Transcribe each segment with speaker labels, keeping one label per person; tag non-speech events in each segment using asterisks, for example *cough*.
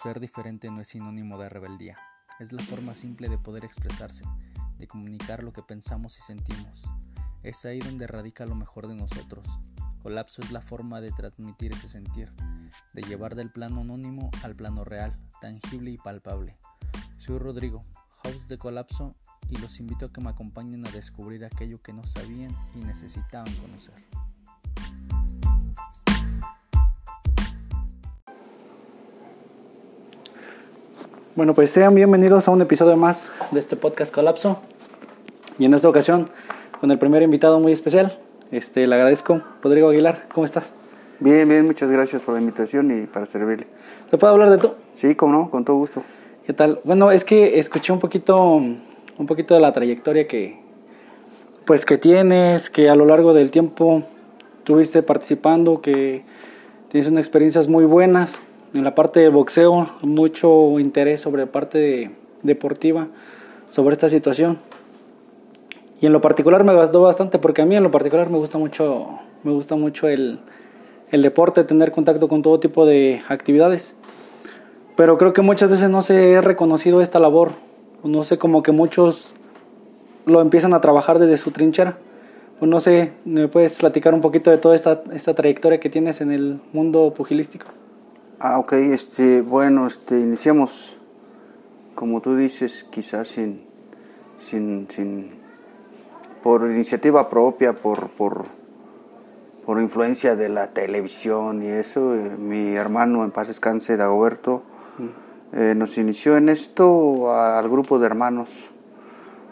Speaker 1: Ser diferente no es sinónimo de rebeldía, es la forma simple de poder expresarse, de comunicar lo que pensamos y sentimos. Es ahí donde radica lo mejor de nosotros. Colapso es la forma de transmitir ese sentir, de llevar del plano anónimo al plano real, tangible y palpable. Soy Rodrigo, host de Colapso, y los invito a que me acompañen a descubrir aquello que no sabían y necesitaban conocer. Bueno, pues sean bienvenidos a un episodio más de este podcast Colapso. Y en esta ocasión, con el primer invitado muy especial, este, le agradezco, Rodrigo Aguilar, ¿cómo estás?
Speaker 2: Bien, bien, muchas gracias por la invitación y para servirle.
Speaker 1: ¿Te puedo hablar de tú?
Speaker 2: Sí, cómo no, con todo gusto.
Speaker 1: ¿Qué tal? Bueno, es que escuché un poquito, un poquito de la trayectoria que, pues, que tienes, que a lo largo del tiempo tuviste participando, que tienes unas experiencias muy buenas en la parte de boxeo, mucho interés sobre la parte deportiva, sobre esta situación. Y en lo particular me gustó bastante porque a mí en lo particular me gusta mucho, me gusta mucho el, el deporte, tener contacto con todo tipo de actividades. Pero creo que muchas veces no se ha reconocido esta labor. No sé, como que muchos lo empiezan a trabajar desde su trinchera. Pues no sé, ¿me puedes platicar un poquito de toda esta, esta trayectoria que tienes en el mundo pugilístico?
Speaker 2: Ah, ok, este, bueno, este, iniciamos, como tú dices, quizás sin, sin, sin, por iniciativa propia, por, por, por influencia de la televisión y eso, eh, mi hermano en paz descanse, Dagoberto, eh, nos inició en esto a- al grupo de hermanos.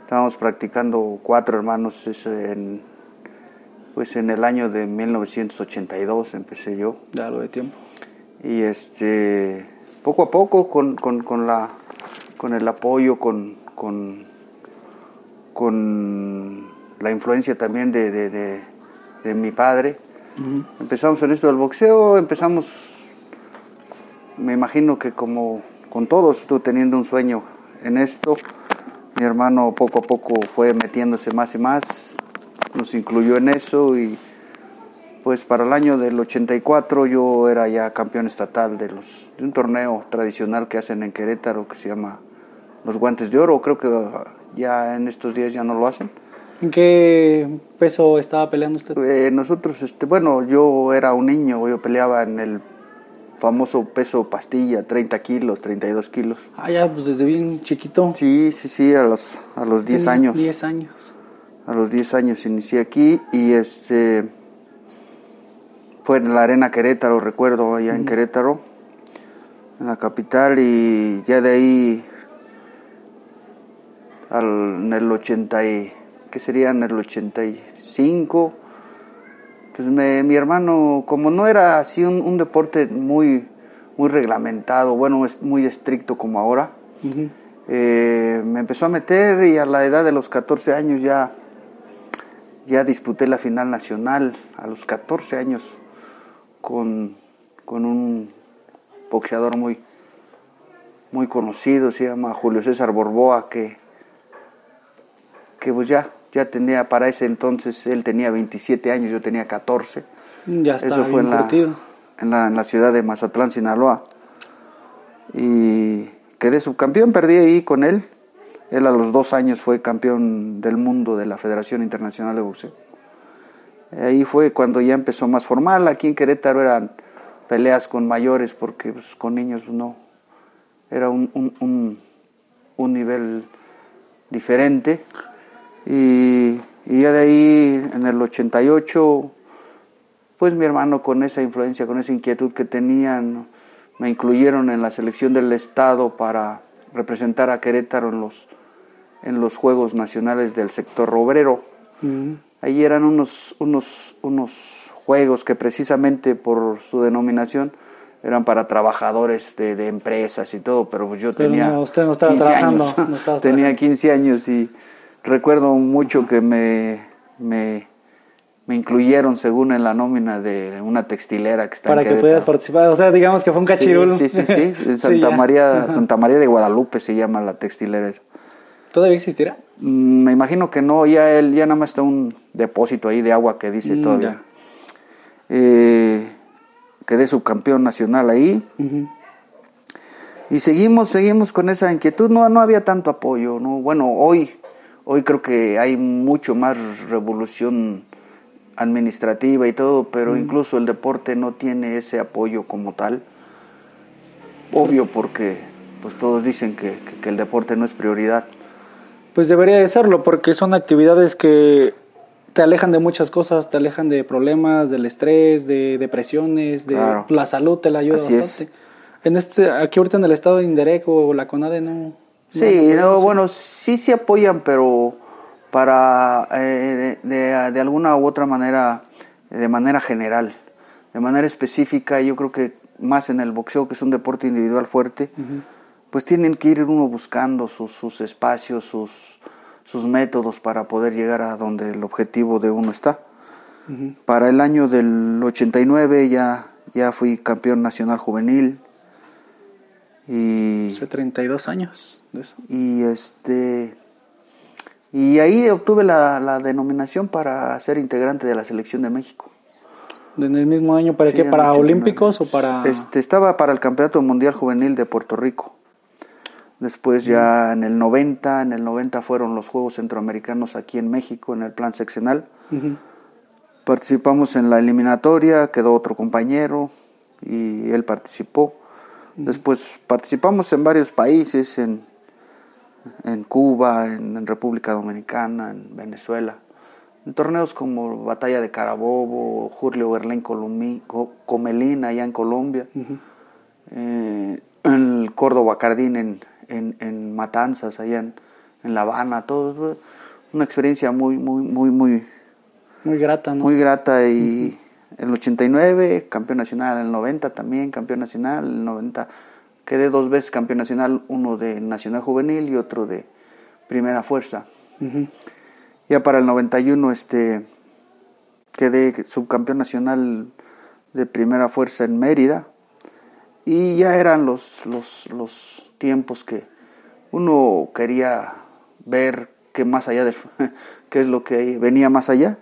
Speaker 2: Estábamos practicando cuatro hermanos en, pues en el año de 1982 empecé yo.
Speaker 1: Ya lo de tiempo.
Speaker 2: Y este, poco a poco, con, con, con la, con el apoyo, con, con, con la influencia también de, de, de- de mi padre, empezamos en esto del boxeo, empezamos, me imagino que como con todos, tú teniendo un sueño en esto, mi hermano poco a poco fue metiéndose más y más, nos incluyó en eso y pues para el año del 84 yo era ya campeón estatal de, los, de un torneo tradicional que hacen en Querétaro que se llama los guantes de oro. Creo que ah, ya en estos días ya no lo hacen.
Speaker 1: ¿En qué peso estaba peleando usted?
Speaker 2: Eh, nosotros, este, bueno, yo era un niño, yo peleaba en el famoso peso pastilla, 30 kilos, 32 kilos.
Speaker 1: Ah, ya, pues desde bien chiquito.
Speaker 2: Sí, sí, sí, a los, a los 10
Speaker 1: Tenía
Speaker 2: años.
Speaker 1: 10 años.
Speaker 2: A los 10 años inicié aquí y este fue en la Arena Querétaro, recuerdo, allá en Querétaro, en la capital y ya de ahí al, en el 80 y, ¿qué sería? En el 85, pues me- mi hermano, como no era así un, un deporte muy, muy reglamentado, bueno, es muy estricto como ahora, eh, me empezó a meter y a la edad de los 14 años ya, ya disputé la final nacional, a los 14 años, con, con un boxeador muy, muy conocido, se llama Julio César Borboa, que, que pues ya, ya tenía, para ese entonces él tenía 27 años, yo tenía 14.
Speaker 1: Ya
Speaker 2: Eso fue en la, en, la, en la ciudad de Mazatlán, Sinaloa. Y quedé subcampeón, perdí ahí con él. Él a los dos años fue campeón del mundo de la Federación Internacional de Boxeo. Ahí fue cuando ya empezó más formal. Aquí en Querétaro eran peleas con mayores porque pues, con niños pues, no. Era un, un, un, nivel diferente. Y, ya de ahí, en el 88, pues mi hermano con esa influencia, con esa inquietud que tenían, me incluyeron en la selección del Estado para representar a Querétaro en los, en los Juegos Nacionales del sector obrero.
Speaker 1: Ujú.
Speaker 2: Ahí eran unos, unos, unos juegos que precisamente por su denominación eran para trabajadores de, de empresas y todo, pero yo
Speaker 1: Pero
Speaker 2: tenía
Speaker 1: no, usted no estaba
Speaker 2: 15
Speaker 1: trabajando,
Speaker 2: años.
Speaker 1: no *laughs*
Speaker 2: tenía
Speaker 1: trabajando.
Speaker 2: 15 años y recuerdo mucho que me, me, me incluyeron según en la nómina de una textilera que está
Speaker 1: Para
Speaker 2: en
Speaker 1: que
Speaker 2: Querétaro.
Speaker 1: pudieras participar. O sea, digamos que fue un
Speaker 2: Sí,
Speaker 1: cachirulo.
Speaker 2: Sí, sí, sí, en *laughs*
Speaker 1: Sí,
Speaker 2: Santa,
Speaker 1: ya.
Speaker 2: María. Santa María de Guadalupe se llama la textilera esa.
Speaker 1: ¿Todavía existirá?
Speaker 2: Mm, Me imagino que no, ya él, ya nada más está un depósito ahí de agua que dice
Speaker 1: Mm,
Speaker 2: todavía. Eh, quedé subcampeón nacional ahí. Y seguimos, seguimos con esa inquietud. No, no había tanto apoyo. ¿no? Bueno, hoy, hoy creo que hay mucho más revolución administrativa y todo, pero incluso el deporte no tiene ese apoyo como tal. Obvio porque pues todos dicen que, que el deporte no es prioridad.
Speaker 1: Pues debería de serlo, porque son actividades que te alejan de muchas cosas, te alejan de problemas, del estrés, de depresiones, de la salud te la ayuda bastante. En este, aquí ahorita en el estado de o la CONADE no.
Speaker 2: Sí, no, bueno, sí se apoyan, pero para eh, de, alguna u otra manera, de manera general, de manera específica, yo creo que más en el boxeo, que es un deporte individual fuerte, pues tienen que ir uno buscando sus, sus espacios, sus, sus métodos para poder llegar a donde el objetivo de uno está. Para el año del 89 ya, ya fui campeón nacional juvenil. Y,
Speaker 1: Hace 32 años de eso.
Speaker 2: Y, este, y ahí obtuve la, la denominación para ser integrante de la selección de México.
Speaker 1: ¿En el mismo año para qué? ¿Para olímpicos o para...?
Speaker 2: Este, estaba para el Campeonato Mundial Juvenil de Puerto Rico. Después ya en el 90, en el 90 fueron los Juegos Centroamericanos aquí en México, en el plan seccional. Participamos en la eliminatoria, quedó otro compañero y él participó. Después participamos en varios países, en, en Cuba, en, República Dominicana, en Venezuela. En torneos como Batalla de Carabobo, Julio Berlín Comelín allá en Colombia, eh, el Córdoba Cardín en, en, en Matanzas, allá en, en, La Habana, todo. Una experiencia muy, muy, muy, muy...
Speaker 1: Muy grata, ¿no?
Speaker 2: Muy grata y en el 89, campeón nacional, en el 90 también, campeón nacional, en el 90 quedé dos veces campeón nacional, uno de Nacional Juvenil y otro de Primera Fuerza. Ya para el 91 este, quedé subcampeón nacional de Primera Fuerza en Mérida y ya eran los, los, los tiempos que uno quería ver qué más allá del *laughs* qué es lo que venía más allá.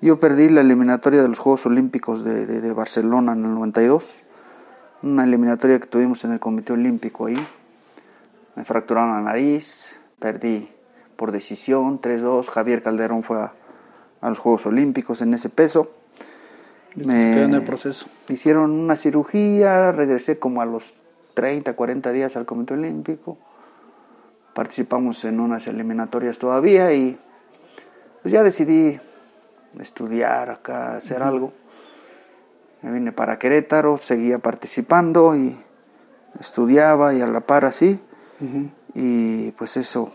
Speaker 2: Yo perdí la eliminatoria de los Juegos Olímpicos de, de, Barcelona en el 92, una eliminatoria que tuvimos en el Comité Olímpico ahí. Me fracturaron la nariz, perdí por decisión 3-2. Javier Calderón fue a, a, los Juegos Olímpicos en ese peso.
Speaker 1: Me en el proceso.
Speaker 2: hicieron una cirugía, regresé como a los 30, 40 días al Comité Olímpico. Participamos en unas eliminatorias todavía y pues ya decidí estudiar acá, hacer algo. Me vine para Querétaro, seguía participando y estudiaba y a la par así. Y pues eso,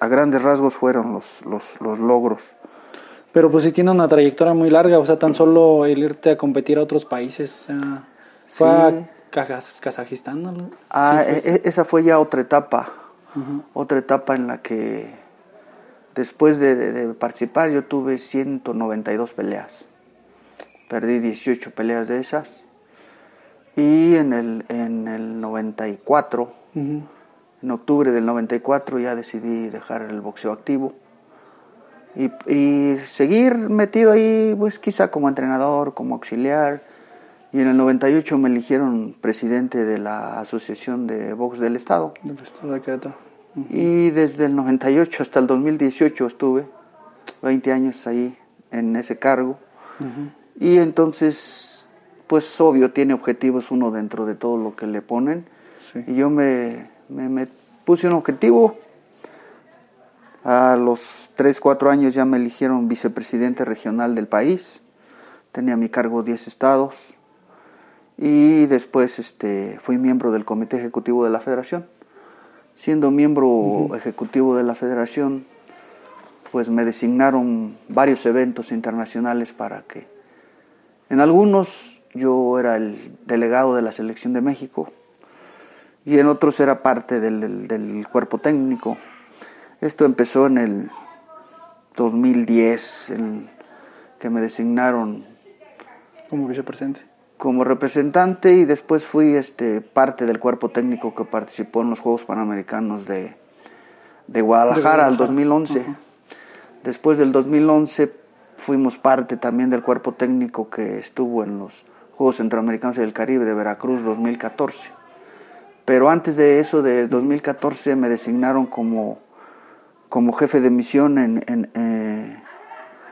Speaker 2: a grandes rasgos fueron los, los, los logros.
Speaker 1: Pero pues sí tiene una trayectoria muy larga, o sea, tan solo el irte a competir a otros países, o sea, fue Kazajistán, ¿no?
Speaker 2: Ah, e, e, esa fue ya otra etapa, otra etapa en la que después de, participar yo tuve 192 peleas, perdí 18 peleas de esas. Y en el, en el 94, en octubre del 94 ya decidí dejar el boxeo activo. Y, y, seguir metido ahí, pues quizá como entrenador, como auxiliar, y en el 98 me eligieron presidente de la Asociación de Box del Estado.
Speaker 1: Del Estado de Querétaro.
Speaker 2: Y desde el 98 hasta el 2018 estuve 20 años ahí en ese cargo. Y entonces, pues obvio, tiene objetivos uno dentro de todo lo que le ponen. Y yo me, me, me, puse un objetivo. A los 3, 4 años ya me eligieron vicepresidente regional del país. Tenía a mi cargo 10 estados y después este, fui miembro del Comité Ejecutivo de la Federación. Siendo miembro ejecutivo de la Federación, pues me designaron varios eventos internacionales para que, en algunos yo era el delegado de la Selección de México y en otros era parte del, del cuerpo técnico. Esto empezó en el 2010, en que me designaron
Speaker 1: como vicepresidente
Speaker 2: como representante y después fui este, parte del cuerpo técnico que participó en los Juegos Panamericanos de, de Guadalajara al 2011. Después del 2011 fuimos parte también del cuerpo técnico que estuvo en los Juegos Centroamericanos del Caribe de Veracruz 2014. Pero antes de eso, de 2014, me designaron como, como jefe de misión en, en, eh,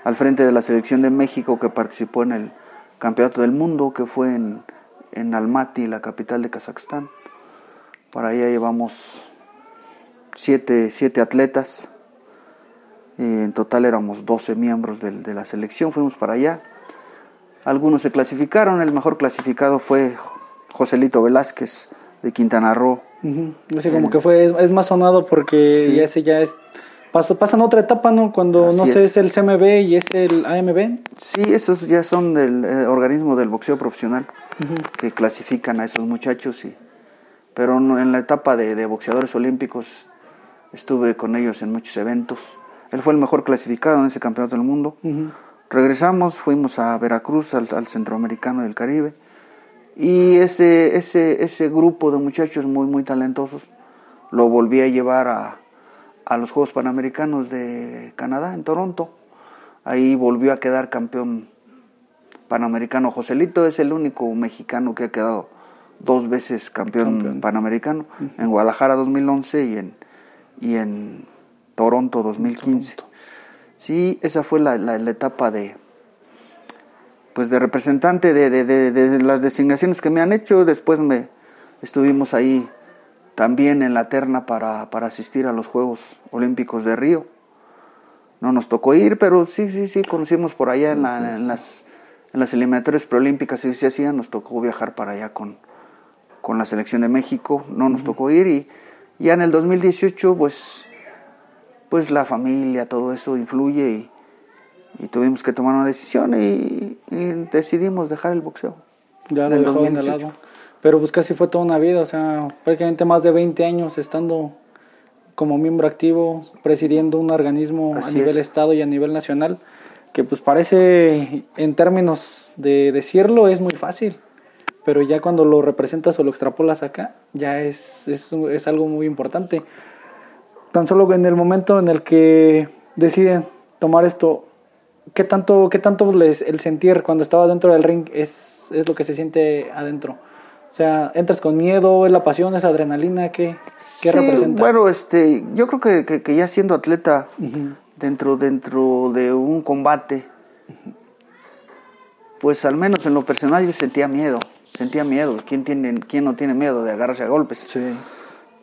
Speaker 2: al frente de la selección de México que participó en el Campeonato del Mundo, que fue en, en Almaty, la capital de Kazajstán. Para allá llevamos siete, siete atletas. en total éramos 12 miembros de, de, la selección, fuimos para allá. Algunos se clasificaron, el mejor clasificado fue Joselito Velázquez de Quintana Roo.
Speaker 1: Uh -huh. Como el, que fue, es, es, más sonado porque sí. ese ya es Paso, pasan otra etapa, ¿no? Cuando Así no sé, es. es. el CMB y es el AMB.
Speaker 2: Sí, esos ya son del eh, organismo del boxeo profesional uh -huh. que clasifican a esos muchachos. Y, pero en la etapa de, de, boxeadores olímpicos estuve con ellos en muchos eventos. Él fue el mejor clasificado en ese campeonato del mundo. Uh -huh. Regresamos, fuimos a Veracruz, al, al Centroamericano del Caribe. Y ese, ese, ese grupo de muchachos muy, muy talentosos lo volví a llevar a, a los Juegos Panamericanos de Canadá, en Toronto. Ahí volvió a quedar campeón panamericano. Joselito es el único mexicano que ha quedado dos veces campeón, campeón. panamericano, uh -huh. en Guadalajara 2011 y en, y en Toronto 2015. Toronto. Sí, esa fue la, la, la, etapa de pues de representante de, de, de, de, las designaciones que me han hecho. Después me estuvimos ahí también en la terna para, para asistir a los Juegos Olímpicos de Río. No nos tocó ir, pero sí, sí, sí, conocimos por allá en, la, en las, en las eliminatorias preolímpicas, y se hacían, nos tocó viajar para allá con, con la selección de México, no nos tocó ir y ya en el 2018 pues, pues la familia, todo eso influye y, y tuvimos que tomar una decisión y, y, decidimos dejar el boxeo.
Speaker 1: Ya lo dejó en el lado. Pero pues casi fue toda una vida, o sea, prácticamente más de 20 años estando como miembro activo, presidiendo un organismo Así a nivel es. estado y a nivel nacional, que pues parece, en términos de decirlo, es muy fácil, pero ya cuando lo representas o lo extrapolas acá, ya es, es, es algo muy importante. Tan solo en el momento en el que deciden tomar esto, ¿qué tanto, qué tanto les, el sentir cuando estaba dentro del ring es, es lo que se siente adentro? O sea, entras con miedo, es la pasión, es adrenalina, ¿qué, qué
Speaker 2: sí,
Speaker 1: representa?
Speaker 2: Bueno, este, yo creo que, que, que ya siendo atleta uh -huh. dentro, dentro de un combate, uh -huh. pues al menos en lo personal yo sentía miedo, sentía miedo. ¿Quién, tiene, quién no tiene miedo de agarrarse a golpes?
Speaker 1: Sí.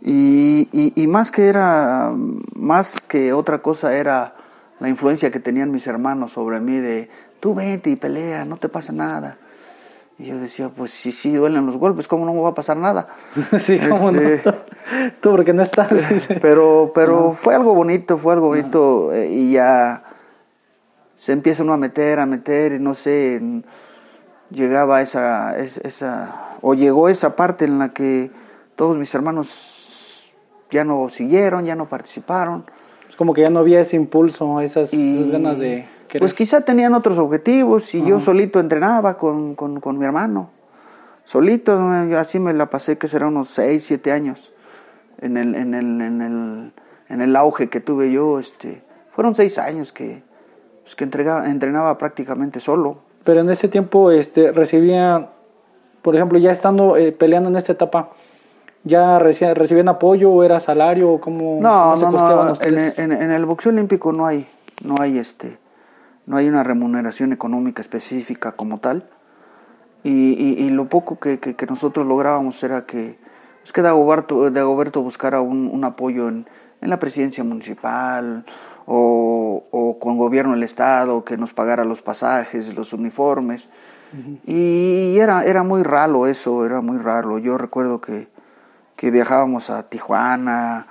Speaker 2: Y, y, y más que era, más que otra cosa era la influencia que tenían mis hermanos sobre mí de, tú vete y pelea, no te pasa nada. Y yo decía, pues sí, sí, duelen los golpes, ¿cómo no me va a pasar nada? *laughs*
Speaker 1: sí, ¿cómo este, no? *laughs* Tú porque no estás. *laughs*
Speaker 2: pero pero no. fue algo bonito, fue algo bonito no. eh, y ya se empieza uno a meter, a meter, y no sé, llegaba esa, esa, o llegó esa parte en la que todos mis hermanos ya no siguieron, ya no participaron.
Speaker 1: Es como que ya no había ese impulso, esas, y, esas ganas de
Speaker 2: pues quizá tenían otros objetivos y uh -huh. yo solito entrenaba con, con, con, mi hermano. Solito, así me la pasé que será unos 6, 7 años. En el, en, el, en, el, en el auge que tuve yo, este, fueron 6 años que, pues, que entregaba, entrenaba prácticamente solo.
Speaker 1: Pero en ese tiempo este, recibía, por ejemplo, ya estando eh, peleando en esta etapa, ¿Ya recibían apoyo o era salario cómo,
Speaker 2: no, cómo no, no, en, en, en, el boxeo olímpico no hay, no hay este, no hay una remuneración económica específica como tal. Y, y, y lo poco que, que, que, nosotros lográbamos era que, es que Dagoberto, Dagoberto buscara un, un apoyo en, en, la presidencia municipal o, o, con gobierno del Estado, que nos pagara los pasajes, los uniformes. Uh -huh. Y era, era muy raro eso, era muy raro. Yo recuerdo que, que viajábamos a Tijuana,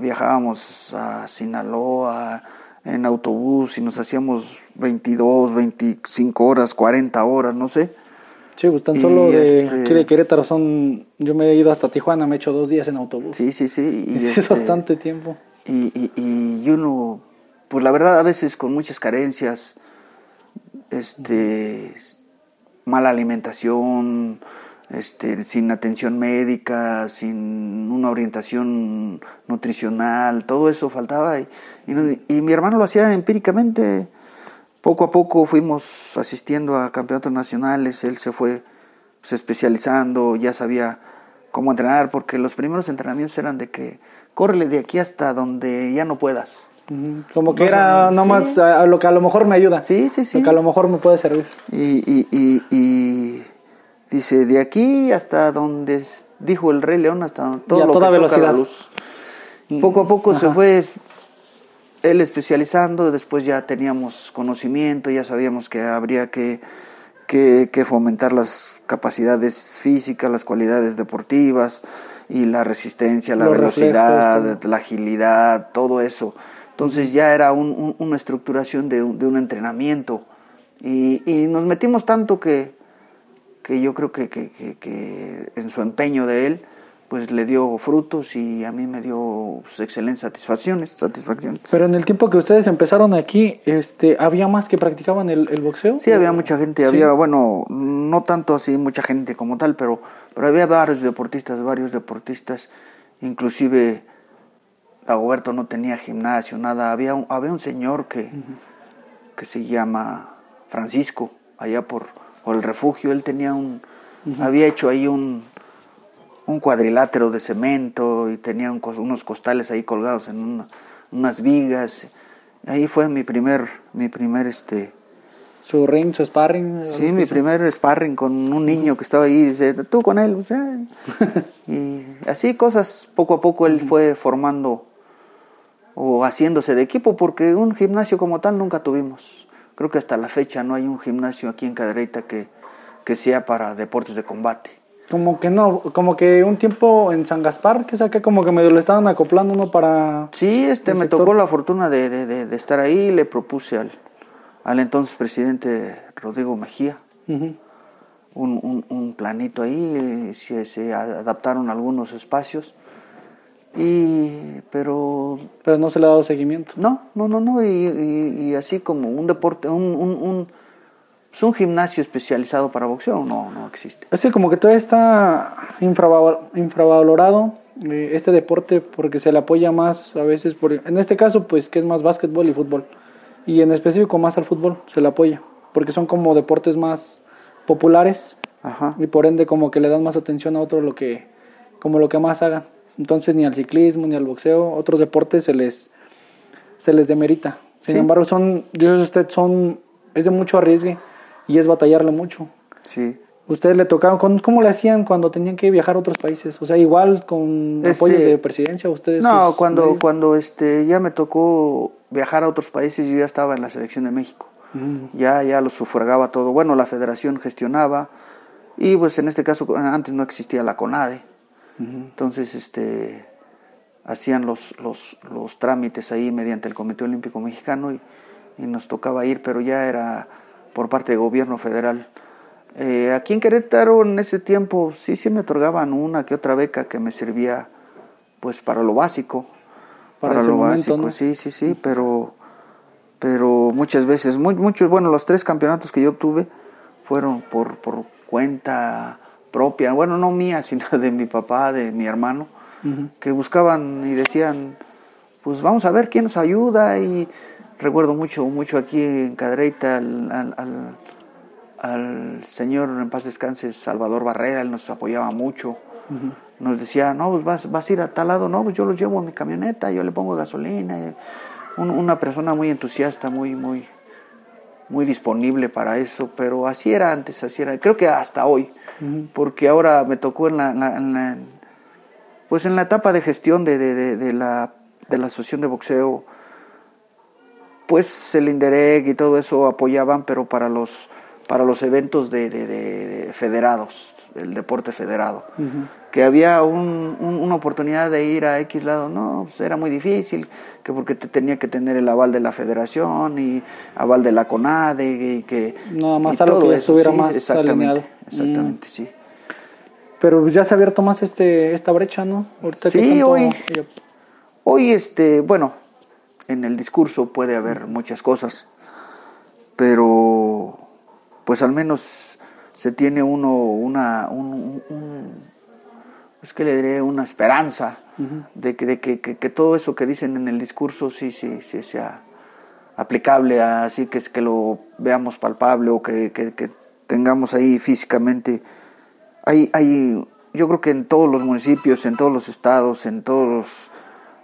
Speaker 2: viajábamos a Sinaloa, en autobús y nos hacíamos 22, 25 horas, 40 horas, no sé.
Speaker 1: Sí, pues tan solo de, este... de Querétaro son, yo me he ido hasta Tijuana, me he hecho dos días en autobús.
Speaker 2: Sí, sí, sí.
Speaker 1: Y *laughs* es este... bastante tiempo.
Speaker 2: Y, y, y, uno, pues la verdad a veces con muchas carencias, este, mala alimentación, este, sin atención médica, sin una orientación nutricional, todo eso faltaba. Y, y, y, mi hermano lo hacía empíricamente. Poco a poco fuimos asistiendo a campeonatos nacionales, él se fue se especializando, ya sabía cómo entrenar, porque los primeros entrenamientos eran de que córrele de aquí hasta donde ya no puedas.
Speaker 1: Como que era nomás a lo que a lo mejor me ayuda.
Speaker 2: Sí, sí, sí.
Speaker 1: Lo que a lo mejor me puede servir.
Speaker 2: Y, y, y, y dice, de aquí hasta donde dijo el Rey León, hasta todo
Speaker 1: Y a
Speaker 2: lo
Speaker 1: toda
Speaker 2: que toca
Speaker 1: velocidad.
Speaker 2: la luz. Poco a poco se fue él especializando, después ya teníamos conocimiento, ya sabíamos que habría que, que, que fomentar las capacidades físicas, las cualidades deportivas y la resistencia, la
Speaker 1: Los
Speaker 2: velocidad, la agilidad, todo eso. Entonces ya era un- un- una estructuración de un, de un entrenamiento y, y nos metimos tanto que, que yo creo que, que- que- que en su empeño de él pues le dio frutos y a mí me dio pues, excelentes satisfacciones, satisfacciones.
Speaker 1: Pero en el tiempo que ustedes empezaron aquí, este, ¿había más que practicaban el, el boxeo?
Speaker 2: Sí, había mucha gente, había, bueno, no tanto así mucha gente como tal, pero, pero había varios deportistas, varios deportistas, inclusive Dagoberto no tenía gimnasio, nada, había un, había un señor que, que se llama Francisco, allá por, por el refugio, él tenía un, había hecho ahí un, un cuadrilátero de cemento y tenía un unos costales ahí colgados en una- unas vigas, ahí fue mi primer, mi primer este,
Speaker 1: Su ring, su sparring.
Speaker 2: Sí, mi primer sparring con un niño que estaba ahí, dice, tú con él, o sea, *laughs* y así cosas, poco a poco él fue formando o haciéndose de equipo, porque un gimnasio como tal nunca tuvimos. Creo que hasta la fecha no hay un gimnasio aquí en Cadereyta que, que sea para deportes de combate.
Speaker 1: Como que no, como que un tiempo en San Gaspar, que saqué como que medio le estaban acoplando uno para...
Speaker 2: Sí, este, me
Speaker 1: sector.
Speaker 2: tocó la fortuna de, de- de- de estar ahí, le propuse al, al entonces presidente Rodrigo Mejía,
Speaker 1: Ujú.
Speaker 2: un, un- un planito ahí, se, se adaptaron algunos espacios, y, pero
Speaker 1: Pero no se le ha dado seguimiento.
Speaker 2: no, no, no, no, y, y- y así como un deporte, un, un, un, pues un gimnasio especializado para boxeo, no, no existe.
Speaker 1: Es que como que todavía está infraval- infravalorado eh, este deporte porque se le apoya más a veces, por, en este caso pues que es más básquetbol y fútbol. Y en específico más al fútbol se le apoya, porque son como deportes más populares
Speaker 2: Ajá.
Speaker 1: y por ende como que le dan más atención a otro lo que como lo que más hagan. Entonces ni al ciclismo ni al boxeo, otros deportes se les se les demerita. Sin
Speaker 2: Sí.
Speaker 1: embargo, son yo usted son es de mucho arriesgue y es batallarle mucho.
Speaker 2: Sí.
Speaker 1: ¿Ustedes le tocaron con cómo le hacían cuando tenían que viajar a otros países? O sea, igual con
Speaker 2: Este,
Speaker 1: apoyos de presidencia ustedes
Speaker 2: No,
Speaker 1: sus
Speaker 2: cuando,
Speaker 1: medios?
Speaker 2: cuando este, ya me tocó viajar a otros países, yo ya estaba en la selección de México.
Speaker 1: Mm,
Speaker 2: Ya, ya lo sufragaba todo. Bueno, la federación gestionaba y pues en este caso antes no existía la CONADE. Entonces, este, hacían los, los, los trámites ahí mediante el Comité Olímpico Mexicano y, y nos tocaba ir, pero ya era por parte del gobierno federal. Eh, aquí en Querétaro en ese tiempo sí, sí me otorgaban una que otra beca que me servía pues para lo básico.
Speaker 1: Para
Speaker 2: lo
Speaker 1: momento,
Speaker 2: básico,
Speaker 1: ¿no?
Speaker 2: sí, sí, sí, pero, pero muchas veces, muy, muchos, bueno, los tres campeonatos que yo obtuve fueron por, por cuenta propia, bueno, no mía, *laughs* sino de mi papá, de mi hermano, que buscaban y decían, pues vamos a ver quién nos ayuda y recuerdo mucho, mucho aquí en Cadreita al, al, al- al señor en paz descanse Salvador Barrera, él nos apoyaba mucho, nos decía, no, pues vas, vas a ir a tal lado, no, pues yo los llevo a mi camioneta, yo le pongo gasolina, un- una persona muy entusiasta, muy, muy, muy disponible para eso, pero así era antes, así era, creo que hasta hoy, porque ahora me tocó en la, en la- pues en la etapa de gestión de, de- de- de la, de la asociación de boxeo, pues el Inderec y todo eso apoyaban, pero para los, para los eventos de, de- de- de federados, el deporte federado. Que había un- un- una oportunidad de ir a X lado, no, pues era muy difícil, que porque te tenía que tener el aval de la federación y aval de la CONADE y que...
Speaker 1: Nada más algo que estuviera
Speaker 2: sí,
Speaker 1: más
Speaker 2: exactamente,
Speaker 1: alineado. Mm.
Speaker 2: Exactamente, sí.
Speaker 1: Pero ya se ha abierto más este esta brecha, ¿no? Ahorita que
Speaker 2: Sí,
Speaker 1: tanto-
Speaker 2: hoy- Hoy, este, bueno, en el discurso puede haber muchas cosas, pero pues al menos se tiene uno una, un, un- un- es que le diré una esperanza de, que, de que, que- que todo eso que dicen en el discurso sí, sí, sí sea aplicable, así que es que lo veamos palpable o que, que- que tengamos ahí físicamente. Hay, hay yo creo que en todos los municipios, en todos los estados, en todos los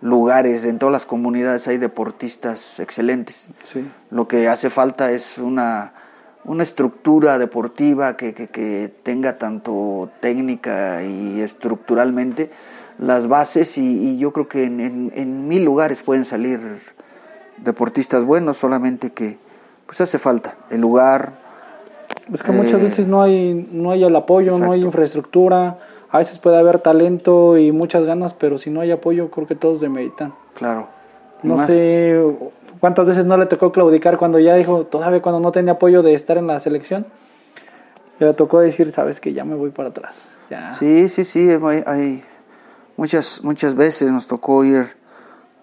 Speaker 2: lugares, en todas las comunidades hay deportistas excelentes.
Speaker 1: Sí.
Speaker 2: Lo que hace falta es una, una estructura deportiva que, que, que tenga tanto técnica y estructuralmente las bases y, y yo creo que en, en, en, mil lugares pueden salir deportistas buenos, solamente que pues hace falta el lugar.
Speaker 1: Es que muchas eh, veces no hay, no hay el apoyo, exacto. no hay infraestructura, a veces puede haber talento y muchas ganas, pero si no hay apoyo creo que todos demeritan.
Speaker 2: Claro.
Speaker 1: No más? sé cuántas veces no le tocó claudicar cuando ya dijo, todavía cuando no tenía apoyo de estar en la selección, le tocó decir, sabes que ya me voy para atrás. Ya.
Speaker 2: Sí, sí, sí, hay, hay muchas, muchas veces nos tocó ir,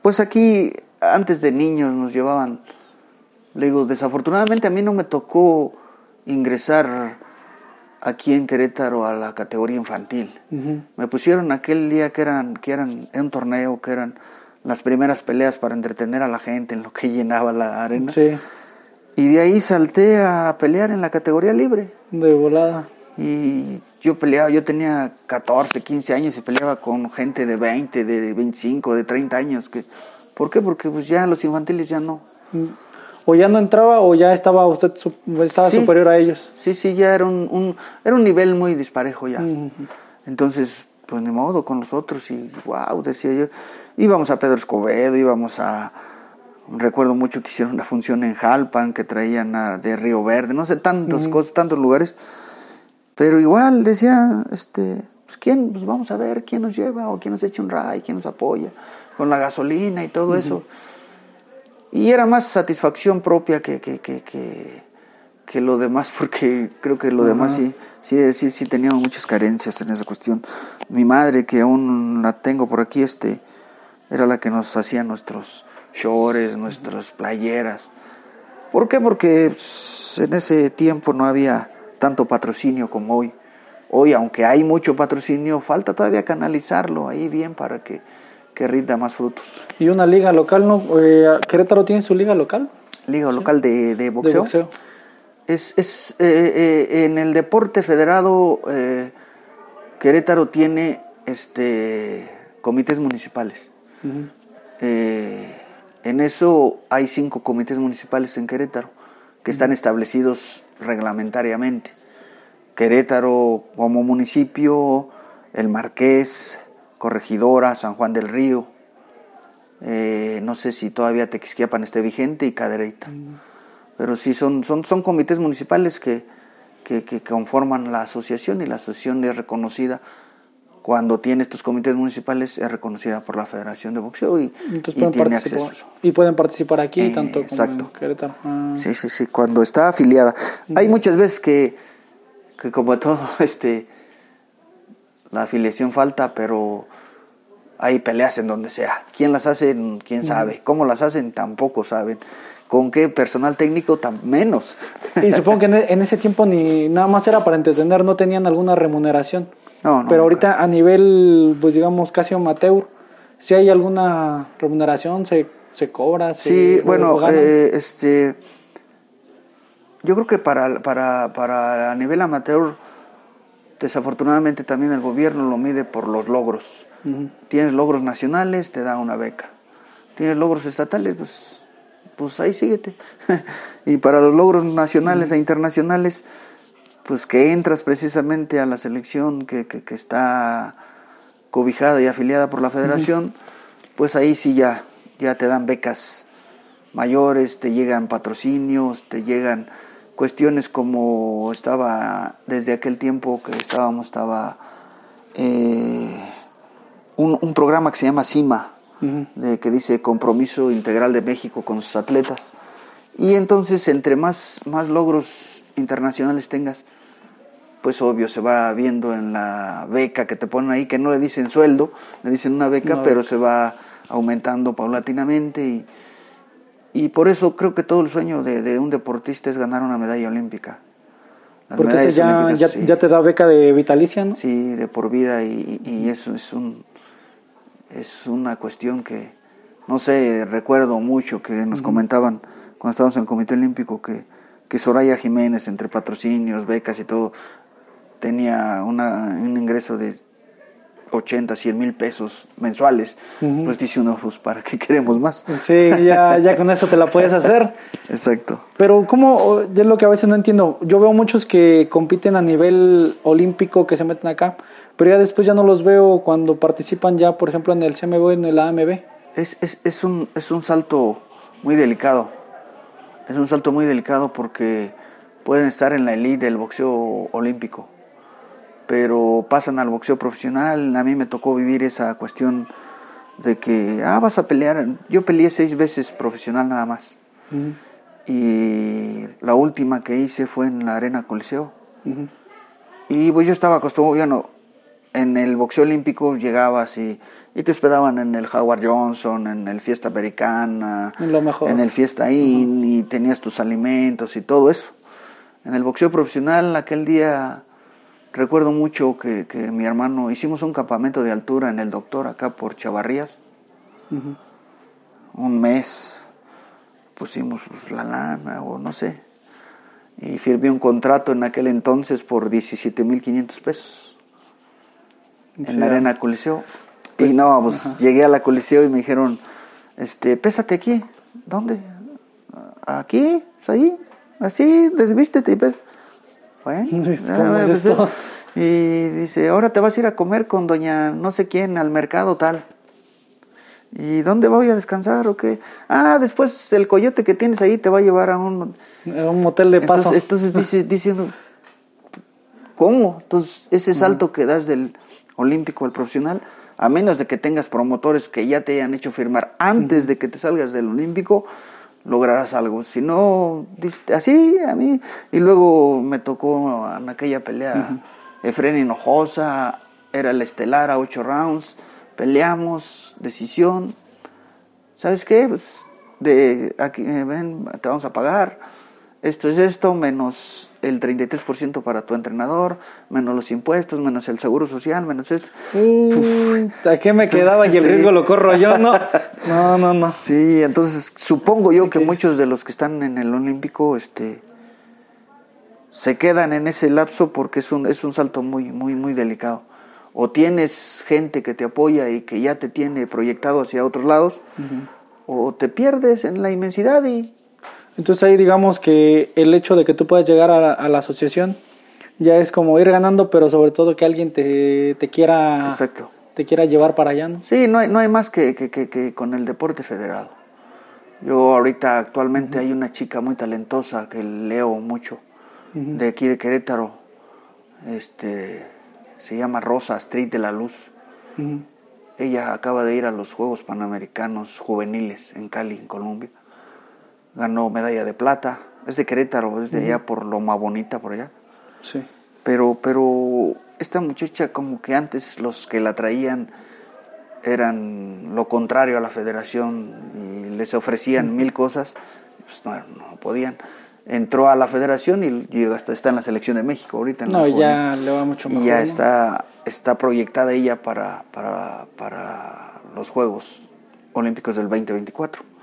Speaker 2: pues aquí antes de niños nos llevaban, le digo, desafortunadamente a mí no me tocó ingresar aquí en Querétaro a la categoría infantil. Uh -huh. Me pusieron aquel día que eran, que eran en un torneo, que eran las primeras peleas para entretener a la gente en lo que *laughs* llenaba la arena.
Speaker 1: Sí.
Speaker 2: Y de ahí salté a pelear en la categoría libre.
Speaker 1: De volada.
Speaker 2: Y yo peleaba, yo tenía 14, 15 años y peleaba con gente de 20, de 25, de 30 años. Que, ¿Por qué? Porque pues ya los infantiles ya no.
Speaker 1: ¿O ya no entraba o ya estaba usted estaba sí, superior a ellos?
Speaker 2: Sí, sí, ya era un, un, era un nivel muy disparejo ya. Uh -huh. Entonces, pues ni modo con los otros y wow, decía yo. Íbamos a Pedro Escobedo, íbamos a... Recuerdo mucho que hicieron una función en Jalpan, que traían a, de Río Verde, no sé, tantas uh -huh. cosas, tantos lugares. Pero igual decía, este, pues quién, pues vamos a ver quién nos lleva o quién nos echa un ray, quién nos apoya con la gasolina y todo uh -huh. eso. Y era más satisfacción propia que, que, que, que, que lo demás, porque creo que lo uh -huh. demás sí, sí, sí, sí teníamos muchas carencias en esa cuestión. Mi madre, que aún la tengo por aquí, este, era la que nos hacía nuestros shorts, nuestras playeras. ¿Por qué? Porque pues, en ese tiempo no había tanto patrocinio como hoy. Hoy, aunque hay mucho patrocinio, falta todavía canalizarlo ahí bien para que que rinda más frutos.
Speaker 1: ¿Y una liga local? no eh, ¿Querétaro tiene su liga local?
Speaker 2: Liga local de, de, boxeo.
Speaker 1: de, boxeo.
Speaker 2: Es, es eh, eh, en el deporte federado, eh, Querétaro tiene este comités municipales. Uh -huh. en eso hay cinco comités municipales en Querétaro que están uh -huh. establecidos reglamentariamente. Querétaro como municipio, el Marqués, Corregidora, San Juan del Río, eh, no sé si todavía Tequisquiapan esté vigente y Cadereyta. Mm. Pero sí, son, son, son comités municipales que, que, que, conforman la asociación y la asociación es reconocida. Cuando tiene estos comités municipales es reconocida por la Federación de Boxeo y, y tiene acceso.
Speaker 1: Y pueden participar aquí
Speaker 2: eh,
Speaker 1: tanto como
Speaker 2: exacto.
Speaker 1: en Querétaro. Ah.
Speaker 2: Sí, sí, sí, cuando está afiliada. Hay muchas veces que, que como *laughs* todo, este, la afiliación falta, pero hay peleas en donde sea. ¿Quién las hace? ¿Quién sabe? ¿Cómo las hacen? Tampoco saben. ¿Con qué personal técnico? Tan menos.
Speaker 1: Y supongo que en ese tiempo ni nada más era para entretener, no tenían alguna remuneración.
Speaker 2: No, no.
Speaker 1: Pero ahorita nunca. a nivel, pues digamos, casi amateur, si hay alguna remuneración, se, se cobra.
Speaker 2: Sí, bueno, eh, este, yo creo que para, para, para a nivel amateur, desafortunadamente también el gobierno lo mide por los logros. Uh -huh. Tienes logros nacionales, te da una beca. Tienes logros estatales, pues, pues ahí síguete. *laughs* y para los logros nacionales e internacionales, pues que entras precisamente a la selección que, que, que está cobijada y afiliada por la federación, uh -huh. pues ahí sí ya, ya te dan becas mayores, te llegan patrocinios, te llegan cuestiones como estaba desde aquel tiempo que estábamos, estaba eh, un, un, programa que se llama CIMA, uh -huh. de, que dice Compromiso Integral de México con sus atletas. Y entonces, entre más, más logros internacionales tengas, pues obvio se va viendo en la beca que te ponen ahí, que no le dicen sueldo, le dicen una beca, no. pero se va aumentando paulatinamente y, y por eso creo que todo el sueño de, de un deportista es ganar una medalla olímpica.
Speaker 1: Las Porque ya, ya, sí. ya, te da beca de vitalicia, ¿no?
Speaker 2: Sí, de por vida y, y, eso es un es una cuestión que no sé, recuerdo mucho que nos uh -huh. comentaban cuando estábamos en el Comité Olímpico que, que Soraya Jiménez entre patrocinios, becas y todo tenía una, un ingreso de 80, 100 mil pesos mensuales, pues dice uno, pues para qué queremos más.
Speaker 1: Sí, ya, ya con eso te la puedes hacer. *laughs*
Speaker 2: Exacto.
Speaker 1: Pero ¿cómo? Yo es lo que a veces no entiendo. Yo veo muchos que compiten a nivel olímpico, que se meten acá, pero ya después ya no los veo cuando participan ya, por ejemplo, en el CMB o en el AMB.
Speaker 2: Es, es, es, un, es un salto muy delicado. Es un salto muy delicado porque pueden estar en la elite del boxeo olímpico, pero pasan al boxeo profesional. A mí me tocó vivir esa cuestión de que, ah, vas a pelear. Yo peleé seis veces profesional nada más. Y la última que hice fue en la Arena Coliseo. Y pues yo estaba acostumbrado, en el boxeo olímpico llegabas y, y, te esperaban en el Howard Johnson, en el Fiesta Americana, en el Fiesta Inn y tenías tus alimentos y todo eso. En el boxeo profesional aquel día recuerdo mucho que, que mi hermano hicimos un campamento de altura en el doctor acá por Chavarrías. Un mes pusimos pues, la lana o no sé. Y firmé un contrato en aquel entonces por 17.500 pesos en la arena Coliseo. y pues, no, pues llegué a la Coliseo y me dijeron, este, pésate aquí. ¿Dónde? Aquí, pues ahí, así, desvístete y pes. Bueno, *laughs* pues, *laughs* y dice, ahora te vas a ir a comer con doña no sé quién al mercado tal. ¿Y dónde voy a descansar o qué? Ah, después el coyote que tienes ahí te va a llevar a un...
Speaker 1: un motel de paso.
Speaker 2: Entonces, dice, diciendo, ¿cómo? Entonces ese salto que das del olímpico al profesional, a menos de que tengas promotores que ya te hayan hecho firmar antes de que te salgas del olímpico, lograrás algo. Si no, así a mí. Y luego me tocó en aquella pelea Efren Hinojosa, era el estelar a ocho rounds, peleamos, decisión. ¿Sabes qué? Pues de aquí, eh, ven, te vamos a pagar esto es esto, menos el 33% para tu entrenador, menos los impuestos, menos el seguro social, menos esto.
Speaker 1: Mm, ¿A qué me quedaba y el riesgo lo corro yo? No, *laughs* no, no, no.
Speaker 2: Sí, entonces supongo yo que muchos de los que están en el Olímpico este, se quedan en ese lapso porque es un, es un salto muy, muy, muy delicado. O tienes gente que te apoya y que ya te tiene proyectado hacia otros lados, o te pierdes en la inmensidad y
Speaker 1: entonces ahí digamos que el hecho de que tú puedas llegar a, la asociación ya es como ir ganando, pero sobre todo que alguien te, te quiera te quiera llevar para allá, ¿no?
Speaker 2: Sí, no hay, no hay más que, que, que, con el deporte federado. Yo ahorita actualmente hay una chica muy talentosa que leo mucho, de aquí de Querétaro, este, se llama Rosa Street de la Luz. Ella acaba de ir a los Juegos Panamericanos Juveniles en Cali, en Colombia ganó medalla de plata. Es de Querétaro, es de allá por Loma Bonita, por allá.
Speaker 1: Sí.
Speaker 2: Pero, pero esta muchacha como que antes los que la traían eran lo contrario a la federación y les ofrecían mil cosas, pues no, no podían. Entró a la federación y, hasta está en la selección de México ahorita.
Speaker 1: no, ya le va mucho mejor.
Speaker 2: Y ya está, está proyectada ella para, para, para los Juegos Olímpicos del 2024.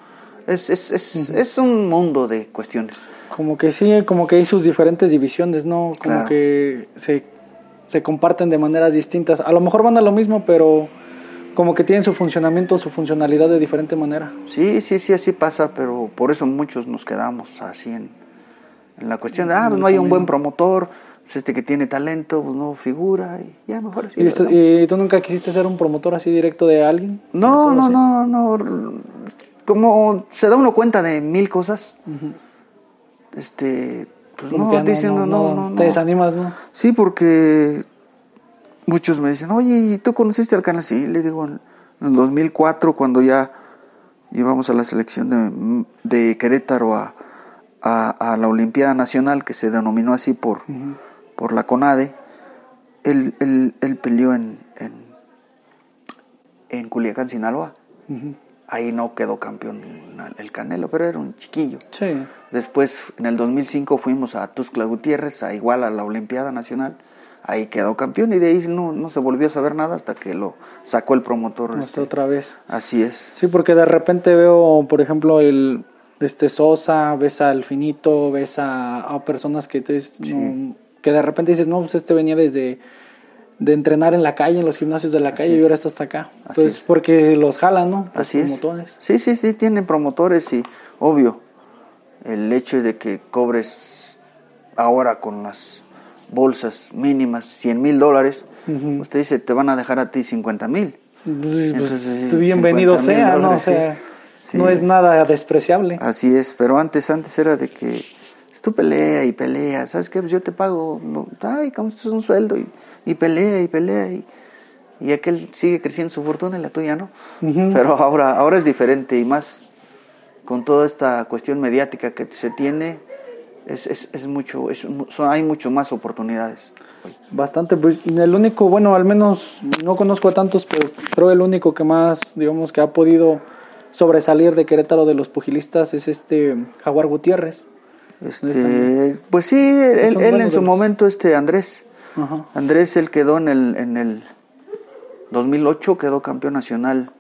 Speaker 2: Es, es, es, es un mundo de cuestiones.
Speaker 1: Como que sí, como que hay sus diferentes divisiones, ¿no? Como que se, se comparten de maneras distintas. A lo mejor van a lo mismo, pero como que tienen su funcionamiento, su funcionalidad de diferente manera.
Speaker 2: Sí, sí, sí, así pasa, pero por eso muchos nos quedamos así en, en la cuestión de, ah, pues no hay un buen promotor, pues este que tiene talento, pues no figura, y ya mejor así.
Speaker 1: ¿Y, tú nunca quisiste ser un promotor así directo de alguien?
Speaker 2: No, no, no, no, como se da uno cuenta de mil cosas, este, pues no, dicen, no, no, no,
Speaker 1: Te desanimas, ¿no?
Speaker 2: Sí, porque muchos me dicen, oye, ¿y tú conociste al canal? Sí, le digo, en el 2004, cuando ya íbamos a la selección de, Querétaro a, a, la Olimpiada Nacional, que se denominó así por, por la CONADE, él, él, él peleó en, en, en Culiacán, Sinaloa ahí no quedó campeón el Canelo, pero era un chiquillo.
Speaker 1: Sí.
Speaker 2: Después, en el 2005, fuimos a Tuxtla Gutiérrez, a igual a la Olimpiada Nacional. Ahí quedó campeón y de ahí no, no se volvió a saber nada hasta que lo sacó el promotor.
Speaker 1: Este, otra vez.
Speaker 2: Así es.
Speaker 1: Sí, porque de repente veo, por ejemplo, el este Sosa, ves al Finito, ves a, personas que, te, que de repente dices, no, pues este venía desde de entrenar en la calle, en los gimnasios de la calle,
Speaker 2: es.
Speaker 1: y ahora está hasta acá.
Speaker 2: Así
Speaker 1: Pues
Speaker 2: es.
Speaker 1: porque los jalan, ¿no? Los
Speaker 2: Así es.
Speaker 1: promotores.
Speaker 2: Sí, sí, sí, tienen promotores y obvio, el hecho de que cobres ahora con las bolsas mínimas 100 mil dólares, usted dice, te van a dejar a ti 50 mil.
Speaker 1: Pues, pues,
Speaker 2: Entonces,
Speaker 1: bienvenido
Speaker 2: 50,000
Speaker 1: sea, ¿no? O sea,
Speaker 2: Sí.
Speaker 1: no es nada despreciable.
Speaker 2: Así es, pero antes, antes era de que pues, tú pelea y pelea, ¿sabes qué? Pues yo te pago, no, ay, como esto es un sueldo y, y pelea y pelea y, y aquel sigue creciendo su fortuna y la tuya no. Pero ahora, ahora es diferente y más con toda esta cuestión mediática que se tiene, es, es, es mucho, es, son- hay mucho más oportunidades.
Speaker 1: Bastante, pues el único, bueno, al menos no conozco a tantos, pero creo el único que más, digamos, que ha podido sobresalir de Querétaro de los pugilistas es este Jaguar Gutiérrez.
Speaker 2: Este, pues sí, él, él en su momento, este Andrés,
Speaker 1: Ajá.
Speaker 2: Andrés, él quedó en el, en el 2008, quedó campeón nacional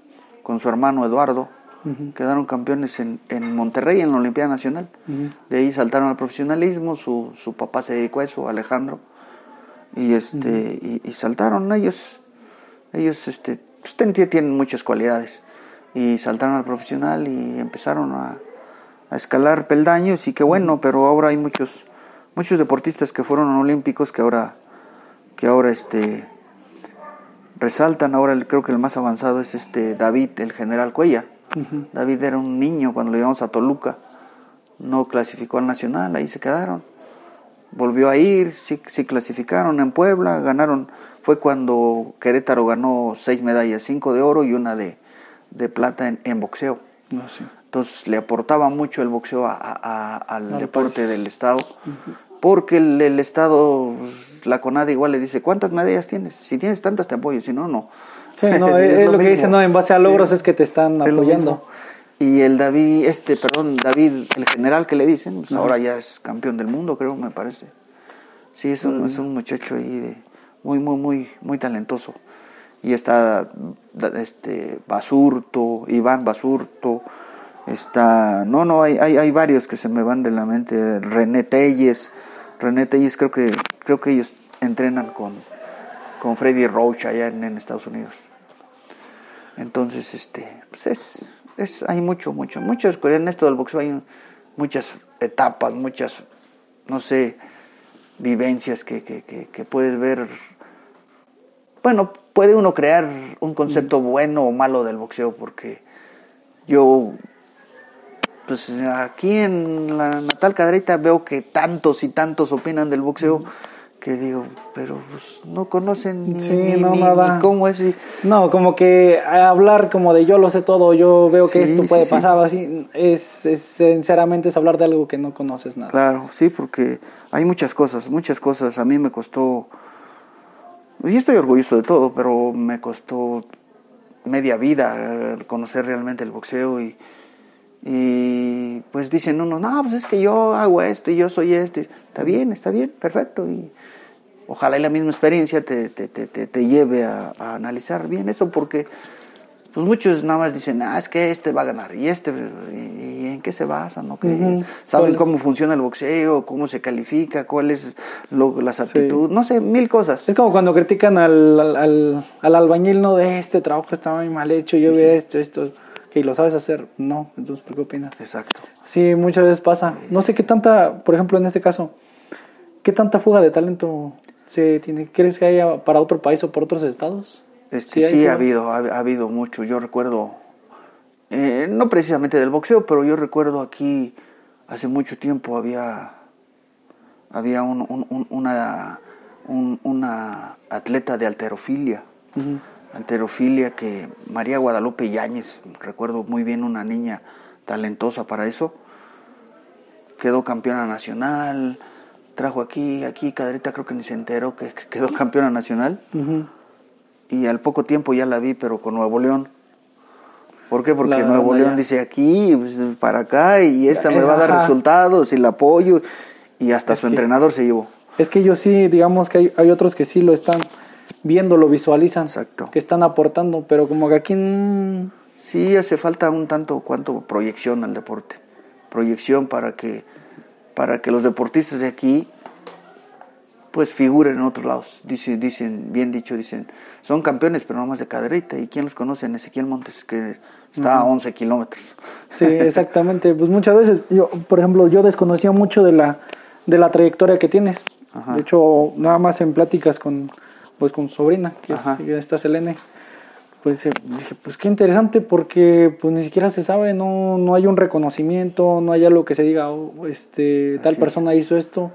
Speaker 2: con su hermano Eduardo. Quedaron campeones en, en Monterrey, en la Olimpiada Nacional. De ahí saltaron al profesionalismo, su, su papá se dedicó a eso, Alejandro. Y, este, y, y saltaron ellos, ellos este, pues, tienen muchas cualidades. Y saltaron al profesional y empezaron a, a escalar peldaños y qué bueno, pero ahora hay muchos, muchos deportistas que fueron olímpicos que ahora, que ahora este, resaltan. Ahora el- creo que el más avanzado es este David, el general Cuella. David era un niño cuando lo llevamos a Toluca. No clasificó al nacional, ahí se quedaron. Volvió a ir, sí, sí clasificaron en Puebla, ganaron. Fue cuando Querétaro ganó seis medallas, cinco de oro y una de, de plata en, en boxeo.
Speaker 1: No, sí.
Speaker 2: Entonces le aportaba mucho el boxeo a- a- a- al
Speaker 1: Al
Speaker 2: deporte del Estado, porque el, el Estado, pues, la CONADE igual le dice, ¿cuántas medallas tienes? Si tienes tantas te apoyo, si no, no.
Speaker 1: Sí, no, *laughs* es, es lo, que dicen, ¿no? En base a
Speaker 2: Sí.
Speaker 1: logros es que te están apoyando.
Speaker 2: Y el David, este, perdón, David, el general que le dicen, pues ahora ya es campeón del mundo, creo, me parece. Sí, es un, es un muchacho ahí de muy, muy, muy, muy talentoso. Y está este Basurto, Iván Basurto, está, no, no, hay, hay, hay varios que se me van de la mente, René Telles, René Telles creo que, creo que ellos entrenan con, con Freddy Roach allá en, en Estados Unidos. Entonces, este, pues es, es, hay mucho, mucho, muchas, en esto del boxeo hay muchas etapas, muchas, no sé, vivencias que, que, que, que puedes ver. Bueno, puede uno crear un concepto bueno o malo del boxeo, porque yo, pues aquí en la natal cadrita veo que tantos y tantos opinan del boxeo que digo, pero pues no conocen ni,
Speaker 1: Sí,
Speaker 2: ni-
Speaker 1: no,
Speaker 2: ni-
Speaker 1: nada.
Speaker 2: ni cómo es. y-
Speaker 1: No, como que hablar como de yo lo sé todo, yo veo que esto puede
Speaker 2: sí.
Speaker 1: pasar así, es, es sinceramente es hablar de algo que no conoces nada.
Speaker 2: Claro, sí, porque hay muchas cosas, muchas cosas. A mí me costó, y estoy orgulloso de todo, pero me costó media vida eh, conocer realmente el boxeo y, y pues dicen uno, no, pues es que yo hago esto y yo soy este. Está bien, está bien, perfecto. Y ojalá y la misma experiencia te, te, te, te, te lleve a, a analizar bien eso porque pues muchos nada más dicen, ah, es que este va a ganar, y este, y, y en qué se basan, ¿no? ¿Saben
Speaker 1: ¿Cuál es?
Speaker 2: cómo funciona el boxeo, cómo se califica, cuáles lo, las aptitudes, no sé, mil cosas.
Speaker 1: Es como cuando critican al, al, al- al albañil, ¿no? De este trabajo está muy mal hecho, yo
Speaker 2: Sí, sí.
Speaker 1: esto, esto, que lo sabes hacer. No, entonces, ¿por qué opinas?
Speaker 2: Exacto.
Speaker 1: Sí, muchas veces pasa. No sé qué tanta, por ejemplo, en este caso, qué tanta fuga de talento se tiene. ¿Crees que haya para otro país o por otros estados?
Speaker 2: Este,
Speaker 1: Sí,
Speaker 2: ha habido, ha, ha habido mucho. Yo recuerdo, eh, no precisamente del boxeo, pero yo recuerdo aquí hace mucho tiempo había, había un- un- un- una, un- una atleta de alterofilia.
Speaker 1: Ujú.
Speaker 2: Alterofilia que María Guadalupe Yáñez, recuerdo muy bien una niña talentosa para eso, quedó campeona nacional, trajo aquí, aquí Cadrita creo que ni se enteró que, que *laughs* quedó campeona nacional y al poco tiempo ya la vi, pero con Nuevo León. ¿Por qué? Porque
Speaker 1: La-
Speaker 2: Nuevo
Speaker 1: la-
Speaker 2: León
Speaker 1: ya.
Speaker 2: dice aquí, pues, para acá, y esta me va a dar
Speaker 1: Ajá.
Speaker 2: resultados, y la apoyo, y hasta
Speaker 1: Es
Speaker 2: su
Speaker 1: que-
Speaker 2: entrenador se llevó.
Speaker 1: Es que ellos sí, digamos que hay, hay otros que sí lo están viendo, lo visualizan,
Speaker 2: Exacto.
Speaker 1: que están aportando, pero como que aquí
Speaker 2: Sí, hace falta un tanto cuanto proyección al deporte. Proyección para que, para que los deportistas de aquí pues figuren en otros lados. Dicen, dicen, bien dicho, dicen, son campeones, pero no más de caderita. ¿Y quién los conoce? En Ezequiel Montes, que está a 11 kilómetros.
Speaker 1: Sí, exactamente. pues muchas veces, yo, por ejemplo, yo desconocía mucho de la, de la trayectoria que tienes. De hecho, nada más en pláticas con, pues, con su sobrina, que es, está Selene, pues eh, dije, pues qué interesante porque pues ni siquiera se sabe, no, no hay un reconocimiento, no hay algo que se diga, oh, este, tal persona hizo esto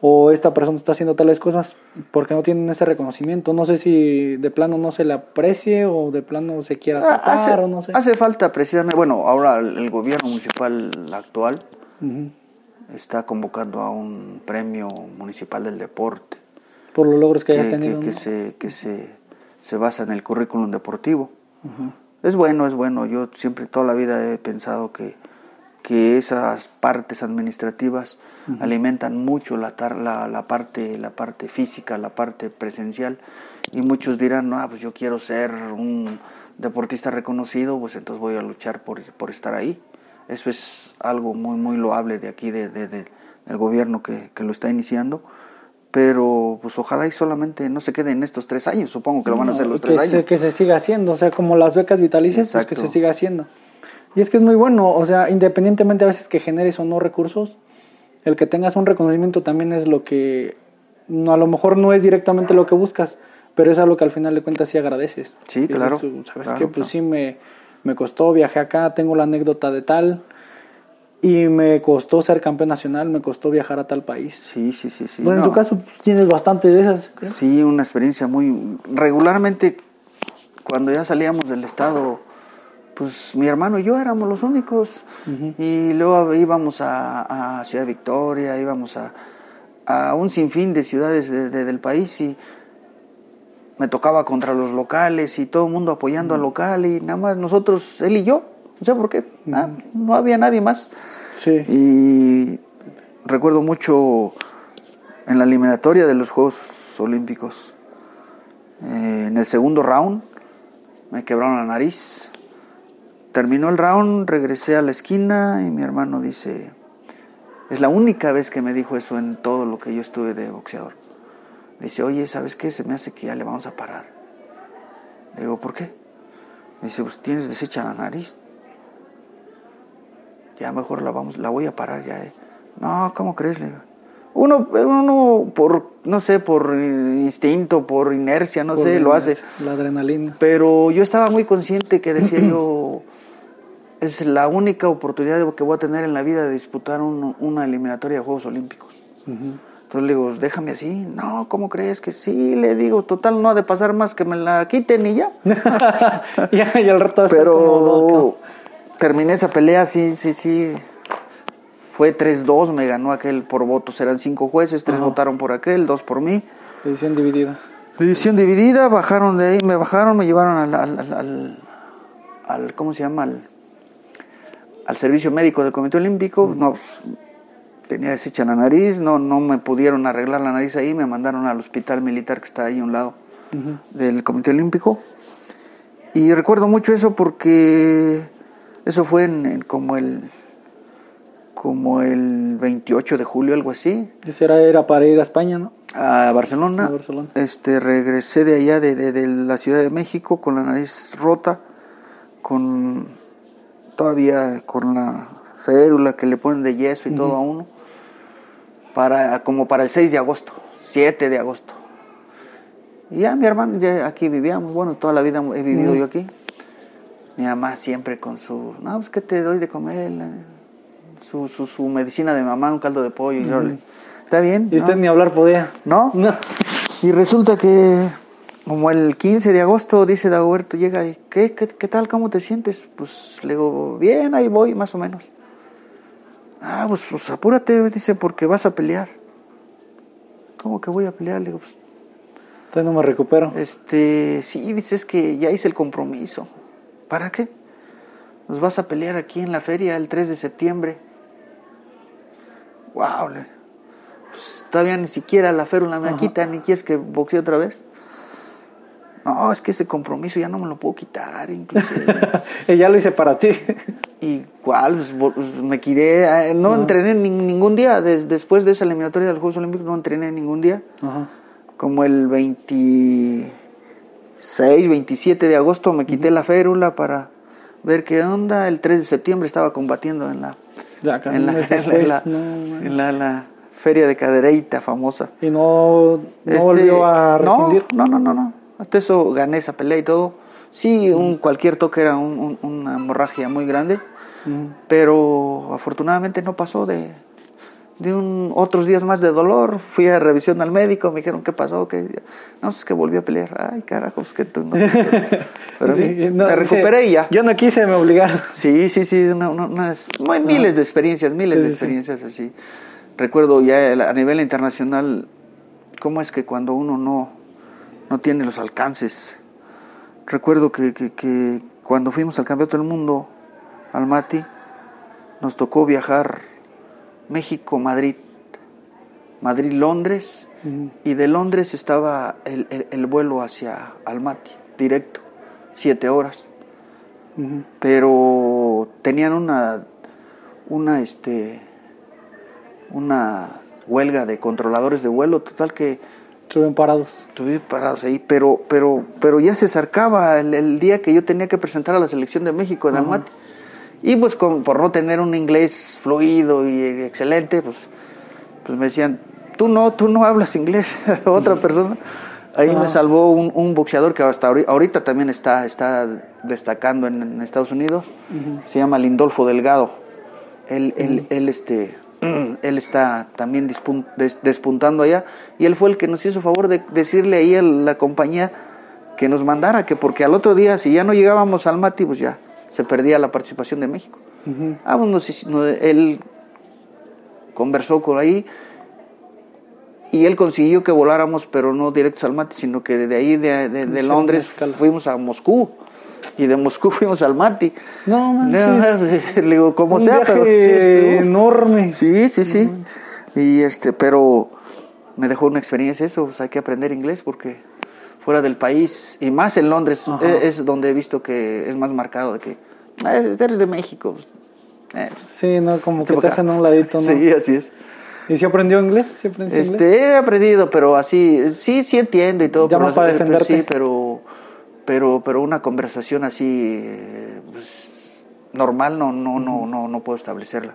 Speaker 1: o esta persona está haciendo tales cosas porque no tienen ese reconocimiento. No sé si de plano no se le aprecie o de plano se quiera
Speaker 2: Ah,
Speaker 1: tapar
Speaker 2: hace,
Speaker 1: o no sé.
Speaker 2: hace falta precisamente, bueno, ahora el, gobierno municipal actual
Speaker 1: Ujú.
Speaker 2: está convocando a un premio municipal del deporte
Speaker 1: Por los logros que hayas
Speaker 2: que,
Speaker 1: tenido.
Speaker 2: que- que
Speaker 1: ¿no?
Speaker 2: se, que se, se basa en el currículum deportivo. Es bueno, es bueno. Yo siempre toda la vida he pensado que, que esas partes administrativas alimentan mucho la, tar- la, la parte, la parte física, la parte presencial. Y muchos dirán, no, pues yo quiero ser un deportista reconocido, pues entonces voy a luchar por, por estar ahí. Eso es algo muy, muy loable de aquí, de, de- de- del gobierno que, que lo está iniciando. Pero pues ojalá y solamente no se quede en estos tres años, supongo que lo van a hacer los
Speaker 1: que
Speaker 2: tres
Speaker 1: se,
Speaker 2: años.
Speaker 1: que se siga haciendo, o sea, como las becas vitalicias, pues que se siga haciendo. Y es que es muy bueno, o sea, independientemente a veces que generes o no recursos, el que tengas un reconocimiento también es lo que, no, a lo mejor no es directamente lo que buscas, pero es algo que al final de cuentas sí agradeces.
Speaker 2: Sí,
Speaker 1: Y dices
Speaker 2: claro,
Speaker 1: tú, ¿Sabes
Speaker 2: claro,
Speaker 1: qué? Pues
Speaker 2: claro.
Speaker 1: sí, me, me costó, viajé acá, tengo la anécdota de tal, y me costó ser campeón nacional, me costó viajar a tal país.
Speaker 2: Sí, sí, sí, sí.
Speaker 1: bueno, en tu caso tienes bastante de esas. creo.
Speaker 2: Sí, una experiencia muy... Regularmente, cuando ya salíamos del estado, pues mi hermano y yo éramos los únicos. Y luego íbamos a, a Ciudad Victoria, íbamos a, a un sinfín de ciudades de- de- del país y me tocaba contra los locales y todo el mundo apoyando al local y nada más nosotros, él y yo. No sé por qué, ah, no había nadie más.
Speaker 1: Sí.
Speaker 2: Y recuerdo mucho en la eliminatoria de los Juegos Olímpicos, eh, en el segundo round, me quebraron la nariz. Terminó el round, regresé a la esquina y mi hermano dice, es la única vez que me dijo eso en todo lo que yo estuve de boxeador. Dice, oye, ¿sabes qué? Se me hace que ya le vamos a parar. Le digo, ¿por qué? Dice, pues tienes deshecha la nariz. Ya mejor la vamos, la voy a parar ya. eh". No, ¿cómo crees? Le digo. Uno, uno por, no sé, por instinto, por inercia, no
Speaker 1: Por
Speaker 2: sé, lo hace.
Speaker 1: La adrenalina.
Speaker 2: Pero yo estaba muy consciente que decía yo, *clears throat* es la única oportunidad que voy a tener en la vida de disputar un- una eliminatoria de Juegos Olímpicos. Entonces le digo, déjame así. No, ¿cómo crees que sí? Le digo, total, no ha de pasar más que me la quiten y ya. *laughs*
Speaker 1: ya, y al rato como
Speaker 2: Pero
Speaker 1: loco.
Speaker 2: Terminé esa pelea, sí, sí, sí. Fue 3-2, me ganó aquel por votos. Eran cinco jueces, tres
Speaker 1: Ajá.
Speaker 2: votaron por aquel, dos por mí.
Speaker 1: Edición dividida.
Speaker 2: Edición dividida, bajaron de ahí, me bajaron, me llevaron al, al, al- al- al- ¿cómo se llama? Al, al servicio médico del Comité Olímpico. No, pues, tenía deshecha la nariz, no, no me pudieron arreglar la nariz ahí, me mandaron al hospital militar que está ahí a un lado del Comité Olímpico. Y recuerdo mucho eso porque eso fue en, en como el como el 28 de julio, algo así,
Speaker 1: Ese era, era para ir a España, ¿no?
Speaker 2: a Barcelona.
Speaker 1: A Barcelona.
Speaker 2: Este, regresé de allá, de, de- de la Ciudad de México, con la nariz rota, con todavía con la férula que le ponen de yeso y todo a uno, para, como para el 6 de agosto, 7 de agosto. Y ya mi hermano, ya aquí vivíamos, bueno, toda la vida he vivido yo aquí. Mi mamá siempre con su, no, pues que te doy de comer, su, su, su medicina de mamá, un caldo de pollo. y ¿Está bien?
Speaker 1: Y usted
Speaker 2: ¿no?
Speaker 1: ni hablar podía.
Speaker 2: ¿No? *laughs*
Speaker 1: No.
Speaker 2: Y resulta que como el 15 de agosto dice Dagoberto, llega y, ¿qué, qué, qué tal? ¿Cómo te sientes? Pues le digo, bien, ahí voy, más o menos. Ah, pues, pues apúrate, dice, porque vas a pelear. ¿Cómo que voy a pelear? Le digo, pues,
Speaker 1: Entonces no me recupero.
Speaker 2: este, sí, dices que ya hice el compromiso. ¿Para qué? Nos vas a pelear aquí en la feria el 3 de septiembre. Wow, pues, todavía ni siquiera la férula me la quita, ni quieres que boxee otra vez. No, es que ese compromiso ya no me lo puedo quitar, inclusive. *laughs*
Speaker 1: y ya lo hice para ti.
Speaker 2: Igual, pues, vo- pues, me quedé, eh, no entrené ni- ningún día, des- después de esa eliminatoria de los Juegos Olímpicos no entrené ningún día,
Speaker 1: Ajá.
Speaker 2: como el 26, 27 de agosto me quité la férula para ver qué onda, el 3 de septiembre estaba combatiendo en la,
Speaker 1: Ya,
Speaker 2: en la,
Speaker 1: un mes
Speaker 2: en la-
Speaker 1: después,
Speaker 2: la-
Speaker 1: no,
Speaker 2: en la- la feria de Cadereyta famosa.
Speaker 1: Y no, no
Speaker 2: Este,
Speaker 1: volvió a rescindir.
Speaker 2: No, no, no, no. Hasta eso gané esa pelea y todo. Sí, un, cualquier toque era un- un- una hemorragia muy grande,
Speaker 1: Ujú.
Speaker 2: pero afortunadamente no pasó de, de un, otros días más de dolor. Fui a revisión al médico, me dijeron qué pasó, que no, es que volví a pelear. Ay, carajos, que tú no. *laughs* Pero
Speaker 1: No,
Speaker 2: me recuperé y ya.
Speaker 1: Yo no quise, me obligaron.
Speaker 2: Sí, sí, sí, una- una- unas- miles de experiencias, miles
Speaker 1: Sí,
Speaker 2: de
Speaker 1: sí.
Speaker 2: experiencias así. Recuerdo ya a nivel internacional, cómo es que cuando uno no, no tiene los alcances. Recuerdo que, que- que cuando fuimos al Campeonato del Mundo, al Mati, nos tocó viajar México-Madrid, Madrid-Londres,
Speaker 1: Ujú.
Speaker 2: y de Londres estaba el, el- el vuelo hacia Almaty, directo, siete horas pero tenían una una este una huelga de controladores de vuelo total que
Speaker 1: Estuvieron parados.
Speaker 2: estuve parados ahí pero pero pero ya se acercaba el, el día que yo tenía que presentar a la selección de México en Almaty y pues con- por no tener un inglés fluido y excelente pues pues me decían tú no tú no hablas inglés *laughs* otra persona. Ahí me
Speaker 1: Ah.
Speaker 2: salvó un, un boxeador que hasta ahori- ahorita también está está destacando en, en Estados Unidos. Se llama Lindolfo Delgado. Él, él, él, este *clears throat* él está también des- despuntando allá. Y él fue el que nos hizo favor de decirle ahí a la compañía que nos mandara que porque al otro día si ya no llegábamos al Mati pues ya se perdía la participación de México. Ah, pues nos hizo- no, él conversó con ahí y él consiguió que voláramos, pero no directos al Mati, sino que de ahí, de, de- Londres, fuimos a Moscú. Y de Moscú *laughs* fuimos al Mati.
Speaker 1: No, manches.
Speaker 2: Le digo, como
Speaker 1: Un
Speaker 2: sea,
Speaker 1: viaje
Speaker 2: pero. sí, sí.
Speaker 1: enorme.
Speaker 2: Sí, sí, sí. Y este, pero me dejó una experiencia eso, pues hay que aprender inglés porque fuera del país, y más en Londres,
Speaker 1: Ajá.
Speaker 2: es, es donde he visto que es más marcado de que "Ah, eres de México. eh,
Speaker 1: Sí, no, como que te
Speaker 2: para acá".
Speaker 1: hacen a un ladito, ¿no? *laughs*
Speaker 2: Sí, así es.
Speaker 1: ¿Y si aprendió inglés? ¿Sí aprendió inglés?
Speaker 2: Este, he aprendido, pero así, sí, sí entiendo y todo.
Speaker 1: Ya
Speaker 2: pero
Speaker 1: para defenderte.
Speaker 2: Sí, pero, pero, pero una conversación así, eh, pues, normal, no, no, no, no, no puedo establecerla.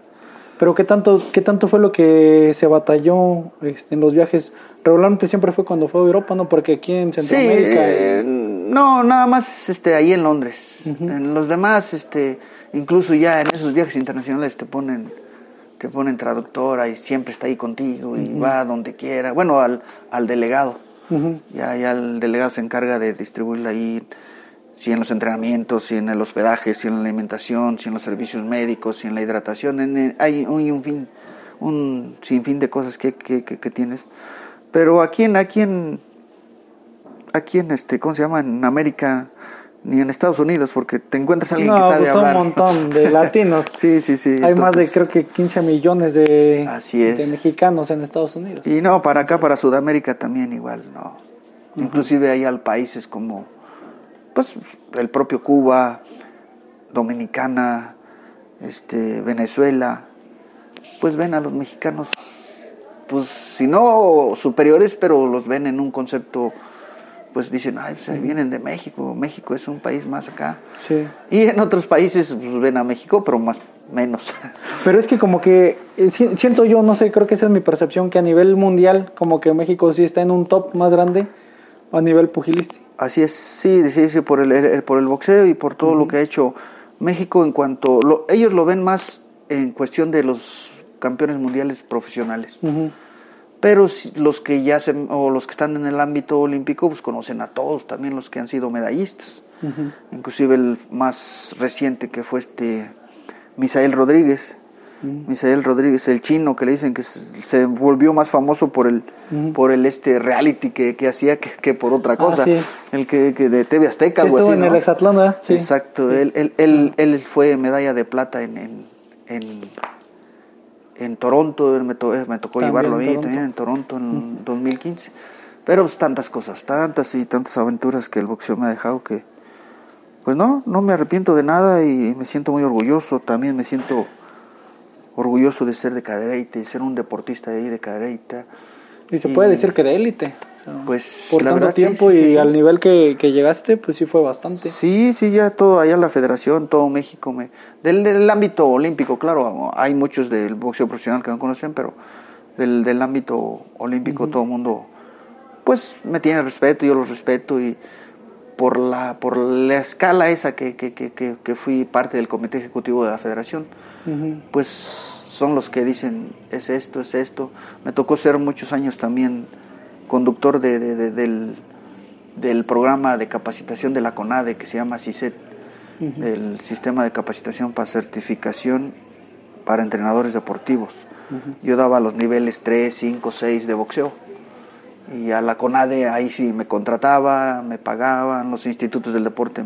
Speaker 1: Pero ¿qué tanto, qué tanto fue lo que se batalló este, en los viajes? Regularmente siempre fue cuando fue a Europa, ¿no? Porque aquí en
Speaker 2: Sí,
Speaker 1: Centroamérica...
Speaker 2: eh, no, nada más, este, ahí en Londres. En los demás, este, incluso ya en esos viajes internacionales te ponen, te ponen traductora y siempre está ahí contigo y va a donde quiera. Bueno, al, al delegado. Ya, ya el delegado se encarga de distribuirla ahí, si en los entrenamientos, si en el hospedaje, si en la alimentación, si en los servicios médicos, si en la hidratación. en el- hay un, fin, un sinfín de cosas que, que, que- que tienes. Pero aquí en, aquí en, aquí en este, ¿cómo se llama? En América, ni en Estados Unidos, porque te encuentras a alguien
Speaker 1: no,
Speaker 2: que sabe
Speaker 1: pues
Speaker 2: hablar.
Speaker 1: un montón de *laughs* latinos.
Speaker 2: Sí, sí, sí.
Speaker 1: Hay más de
Speaker 2: entonces-
Speaker 1: creo que 15 millones de,
Speaker 2: Así es.
Speaker 1: de mexicanos en Estados Unidos.
Speaker 2: Y no, para acá, para Sudamérica también igual, no. Inclusive hay al países como, pues, el propio Cuba, Dominicana, este, Venezuela, pues ven a los mexicanos, pues, si no superiores, pero los ven en un concepto, pues dicen, ay, pues ahí vienen de México, México es un país más acá.
Speaker 1: Sí.
Speaker 2: Y en otros países, pues ven a México, pero más, menos. *laughs*
Speaker 1: Pero es que como que eh, si- siento yo, no sé, creo que esa es mi percepción, que a nivel mundial como que México sí está en un top más grande a nivel pugilístico.
Speaker 2: Así es, sí, sí, sí, por el, el- por el boxeo y por todo lo que ha hecho México en cuanto... Lo, ellos lo ven más en cuestión de los campeones mundiales profesionales. Pero los que ya se, o los que están en el ámbito olímpico, pues conocen a todos, también los que han sido medallistas.
Speaker 1: Ujú.
Speaker 2: Inclusive el más reciente que fue este Misael Rodríguez. Misael Rodríguez, el chino que le dicen que se volvió más famoso por el por el este reality que, que hacía que, que por otra cosa.
Speaker 1: sí.
Speaker 2: El que, que de TV Azteca, algo
Speaker 1: Estuvo
Speaker 2: así.
Speaker 1: en
Speaker 2: ¿no?
Speaker 1: el Exatlón.
Speaker 2: Exacto, él, él, él, él fue medalla de plata en, en, en, en Toronto, él me, to- me tocó
Speaker 1: También
Speaker 2: llevarlo ahí
Speaker 1: Toronto.
Speaker 2: también en Toronto en 2015. Pero pues tantas cosas, tantas y tantas aventuras que el boxeo me ha dejado que Pues no, no me arrepiento de nada y me siento muy orgulloso. También me siento orgulloso de ser de Cadereyta y ser un deportista de ahí de Cadereyta.
Speaker 1: Y se puede decir que de élite.
Speaker 2: Pues
Speaker 1: Por
Speaker 2: la
Speaker 1: tanto
Speaker 2: verdad,
Speaker 1: tiempo
Speaker 2: sí, sí,
Speaker 1: y
Speaker 2: sí.
Speaker 1: al nivel que, que llegaste, pues sí fue bastante.
Speaker 2: Sí, sí, ya todo allá la federación, todo México. Me, del, del ámbito olímpico, claro, hay muchos del boxeo profesional que no conocen, pero del, del ámbito olímpico todo el mundo, pues me tiene respeto, yo los respeto y por la, por la escala esa que, que, que fui parte del comité ejecutivo de la federación, Pues son los que dicen es esto, es esto. Me tocó ser muchos años también conductor de, de- de- del, del programa de capacitación de la CONADE que se llama CICET, del Sistema de Capacitación para Certificación para Entrenadores Deportivos. Yo daba los niveles 3, 5, 6 de boxeo. Y a la CONADE ahí sí me contrataba, me pagaban, los institutos del deporte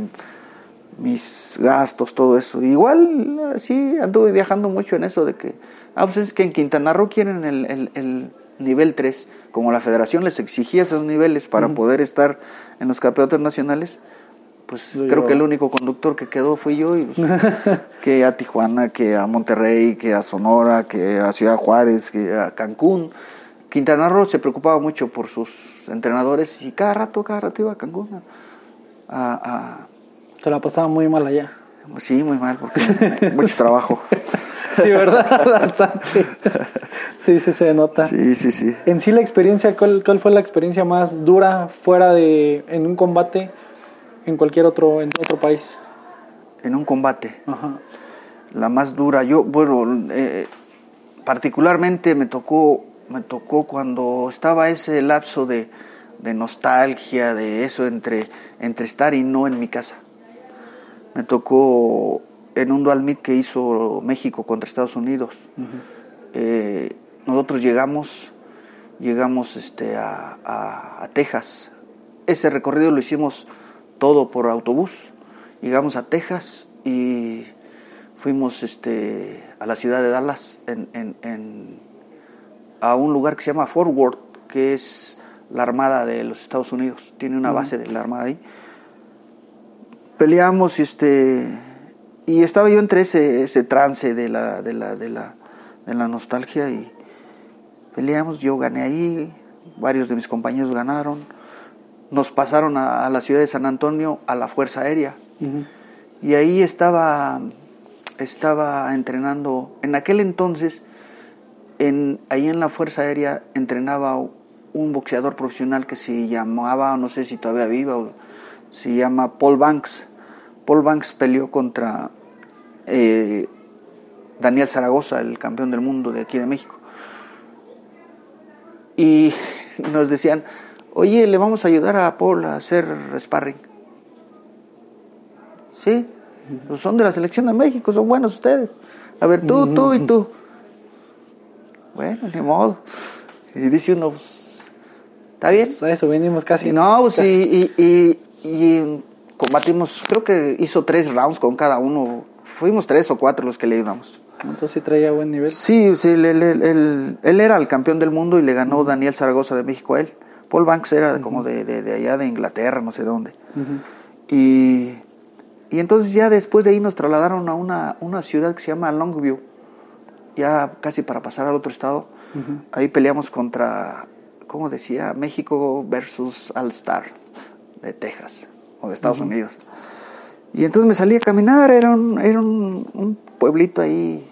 Speaker 2: mis gastos, todo eso. Igual, sí, anduve viajando mucho en eso de que, ah, pues es que en Quintana Roo quieren el, el- el nivel 3, como la federación les exigía esos niveles para poder estar en los campeonatos nacionales, pues creo que el único conductor que quedó fui yo, y pues, *laughs* que a Tijuana, que a Monterrey, que a Sonora, que a Ciudad Juárez, que a Cancún. Quintana Roo se preocupaba mucho por sus entrenadores y cada rato, cada rato iba a Cancún a- a,
Speaker 1: Se la pasaba muy mal allá.
Speaker 2: Sí, muy mal, porque *laughs* mucho trabajo. *laughs*
Speaker 1: Sí, ¿verdad? *laughs* Bastante. Sí, sí se nota.
Speaker 2: Sí, sí, sí.
Speaker 1: En sí la experiencia, ¿cuál, cuál fue la experiencia más dura fuera de en un combate en cualquier otro en otro país?
Speaker 2: En un combate,
Speaker 1: Ajá.
Speaker 2: la más dura, yo, bueno, eh, particularmente me tocó, me tocó cuando estaba ese lapso de, de nostalgia, de eso entre, entre estar y no en mi casa. Me tocó en un dual meet que hizo México contra Estados Unidos. Eh, nosotros llegamos, llegamos este, a, a- a Texas. Ese recorrido lo hicimos todo por autobús. Llegamos a Texas y fuimos este, a la ciudad de Dallas, en, en- en- a un lugar que se llama Fort Worth, que es la Armada de los Estados Unidos. Tiene una base de la Armada ahí. Peleamos y este y estaba yo entre ese, ese trance de la, de, la, de, la, de la nostalgia y peleamos, yo gané ahí, varios de mis compañeros ganaron, nos pasaron a, a la ciudad de San Antonio a la Fuerza Aérea. Y ahí estaba, estaba entrenando, en aquel entonces, en, ahí en la Fuerza Aérea entrenaba un boxeador profesional que se llamaba, no sé si todavía viva, o se llama Paul Banks. Paul Banks peleó contra eh, Daniel Zaragoza, el campeón del mundo de aquí de México. Y *laughs* nos decían, oye, le vamos a ayudar a Paul a hacer sparring. Sí, pues son de la selección de México, son buenos ustedes. A ver, tú, tú y tú. Bueno, ni modo. Y dice uno, pues, ¿está bien?
Speaker 1: Pues a eso venimos casi.
Speaker 2: Y no, pues,
Speaker 1: casi.
Speaker 2: y, y, y- combatimos, creo que hizo tres rounds con cada uno. Fuimos tres o cuatro los que le ayudamos.
Speaker 1: Entonces sí traía buen nivel.
Speaker 2: Sí, sí, él, él- él- era el campeón del mundo y le ganó Daniel Zaragoza de México a él. Paul Banks era como de, de- de allá de Inglaterra, no sé dónde. Y, y entonces ya después de ahí nos trasladaron a una, una ciudad que se llama Longview, ya casi para pasar al otro estado. Ahí peleamos contra, ¿cómo decía? México versus All Star de Texas o de Estados Unidos. Y entonces me salí a caminar, era un, era un, un pueblito ahí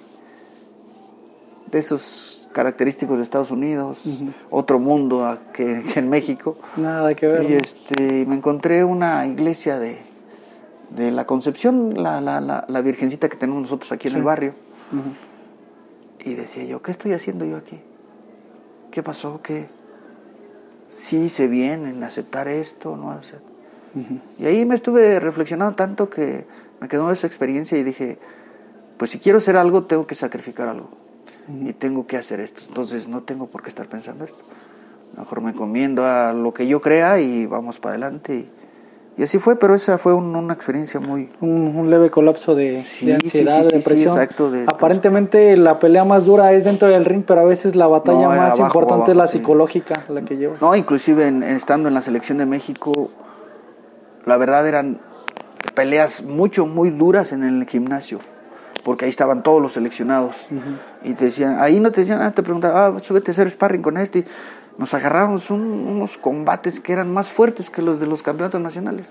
Speaker 2: de esos característicos de Estados Unidos, otro mundo a- que, *laughs* que en México.
Speaker 1: Nada que ver.
Speaker 2: Y este, me encontré una iglesia de, de la Concepción, la, la, la, la virgencita que tenemos nosotros aquí en el barrio. Y decía yo, ¿qué estoy haciendo yo aquí? ¿Qué pasó? ¿Qué? Sí hice bien en aceptar esto, ¿no? O sea, Y ahí me estuve reflexionando tanto que me quedó esa experiencia y dije, pues si quiero hacer algo, tengo que sacrificar algo. Y tengo que hacer esto. Entonces no tengo por qué estar pensando esto. Mejor me encomiendo a lo que yo crea y vamos para adelante. Y, y así fue, pero esa fue un- una experiencia muy...
Speaker 1: Un, un leve colapso de,
Speaker 2: Sí,
Speaker 1: de ansiedad,
Speaker 2: sí, sí,
Speaker 1: de depresión.
Speaker 2: exacto, de-
Speaker 1: Aparentemente la pelea más dura es dentro del ring, pero a veces la batalla
Speaker 2: No,
Speaker 1: más
Speaker 2: abajo,
Speaker 1: importante es la psicológica, la que llevas.
Speaker 2: No, inclusive en- estando en la selección de México, la verdad eran peleas mucho, muy duras en el gimnasio, porque ahí estaban todos los seleccionados. Y te decían, ahí no te decían, ah, te preguntaban, ah, súbete a hacer sparring con este. Nos agarramos unos combates que eran más fuertes que los de los campeonatos nacionales.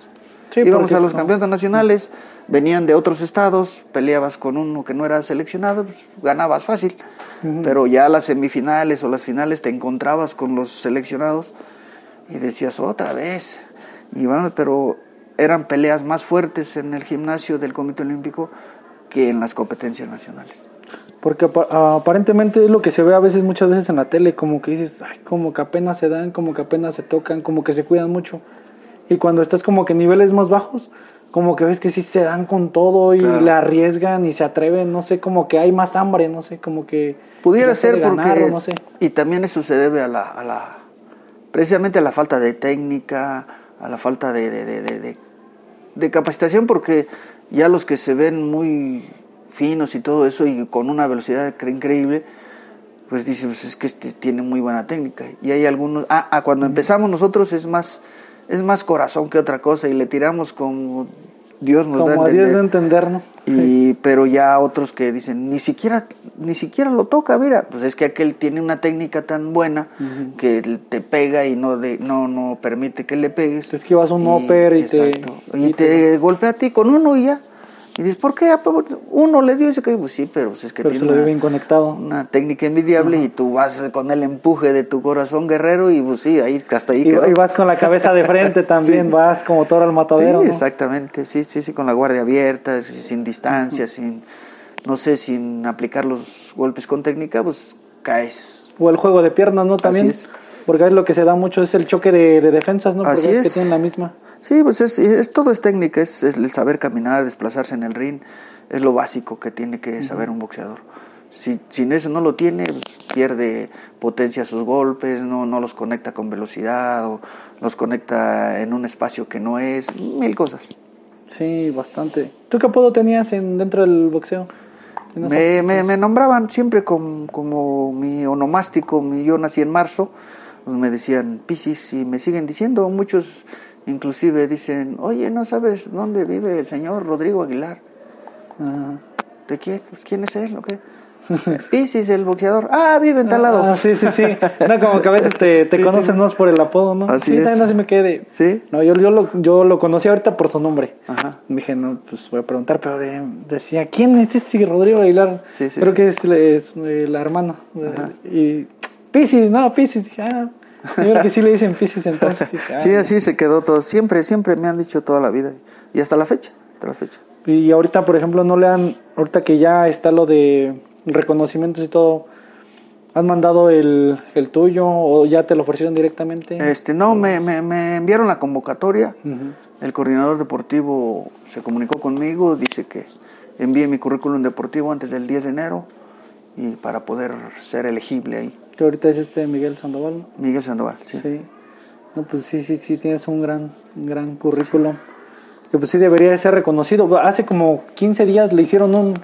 Speaker 2: Íbamos a los campeonatos nacionales, venían de otros estados, peleabas con uno que no era seleccionado, pues, ganabas fácil. Pero ya las semifinales o las finales te encontrabas con los seleccionados y decías otra vez. Y bueno, pero eran peleas más fuertes en el gimnasio del Comité Olímpico que en las competencias nacionales.
Speaker 1: Porque aparentemente es lo que se ve a veces, muchas veces en la tele, como que dices, ay, como que apenas se dan, como que apenas se tocan, como que se cuidan mucho. Y cuando estás como que en niveles más bajos, como que ves que sí se dan con todo y le arriesgan y se atreven, no sé, como que hay más hambre, no sé, como que...
Speaker 2: Pudiera ser porque... no sé. Y también eso se debe a la, a la... precisamente a la falta de técnica, a la falta de, de, de, de capacitación, porque ya los que se ven muy finos y todo eso y con una velocidad increíble, pues dice, pues es que este tiene muy buena técnica. Y hay algunos, ah, ah, cuando empezamos nosotros es más, es más corazón que otra cosa y le tiramos como Dios nos da a entender. Dios
Speaker 1: de entender, ¿no?
Speaker 2: Y, pero ya otros que dicen, ni siquiera, ni siquiera lo toca, mira, pues es que aquel tiene una técnica tan buena que te pega y no de, no, no permite que le pegues.
Speaker 1: Te esquivas un y, y te,
Speaker 2: y, te golpea a ti con uno y ya. Y dices, ¿por qué? Pues, uno le dio ese que pues sí, pero pues, es que
Speaker 1: tiene una, bien conectado.
Speaker 2: una técnica envidiable y tú vas con el empuje de tu corazón guerrero y pues sí, ahí hasta ahí.
Speaker 1: Y, vas con la cabeza de frente *laughs* también, vas como todo al matadero.
Speaker 2: Sí, exactamente, sí, sí, sí, con la guardia abierta, sin distancia, sin, no sé, sin aplicar los golpes con técnica, pues caes.
Speaker 1: O el juego de piernas, ¿no? También. Así es. Porque es lo que se da mucho, es el choque de, defensas, ¿no? Porque
Speaker 2: Así
Speaker 1: es. que tienen la misma.
Speaker 2: Sí, pues es, todo es técnica, es, el saber caminar, desplazarse en el ring, es lo básico que tiene que saber un boxeador. Si sin eso no lo tiene, pues, pierde potencia sus golpes, no, no los conecta con velocidad o los conecta en un espacio que no es, mil cosas.
Speaker 1: Sí, bastante. ¿Tú qué apodo tenías en, dentro del boxeo?
Speaker 2: Me, me, nombraban siempre como, como mi onomástico, mi, yo nací en marzo, me decían Piscis y me siguen diciendo muchos Inclusive dicen, oye, ¿no sabes dónde vive el señor Rodrigo Aguilar? ¿De quién? Pues, ¿Quién es él? ¿O qué? *laughs* Piscis, el boxeador. Ah, vive en tal lado.
Speaker 1: Ah, sí, sí, sí. No, como que a veces te, te *laughs* conocen más por el apodo, ¿no?
Speaker 2: Así
Speaker 1: sí,
Speaker 2: es.
Speaker 1: también así me quedé.
Speaker 2: Sí.
Speaker 1: No, yo, yo, lo, yo lo conocí ahorita por su nombre. Ajá. Dije, no, pues voy a preguntar, pero decía, ¿quién es ese Rodrigo Aguilar? Sí, sí. Creo que es, es, la hermana. Ajá. Y Piscis, no, Piscis. Dije, ah, yo creo que sí le dicen Pisces entonces.
Speaker 2: Sí, así se quedó todo. Siempre, siempre me han dicho toda la vida. Y hasta la fecha, hasta la fecha.
Speaker 1: Y ahorita, por ejemplo, no le han, ahorita que ya está lo de reconocimientos y todo, ¿han mandado el, el tuyo o ya te lo ofrecieron directamente?
Speaker 2: Este, no, me, me, me enviaron la convocatoria. El coordinador deportivo se comunicó conmigo, dice que envíe mi currículum deportivo antes del 10 de enero y para poder ser elegible ahí.
Speaker 1: Que ahorita es este Miguel Sandoval.
Speaker 2: Miguel Sandoval, sí.
Speaker 1: sí. No, pues sí, sí, sí, tienes un gran, gran currículum. Que pues sí debería de ser reconocido. Hace como 15 días le hicieron un,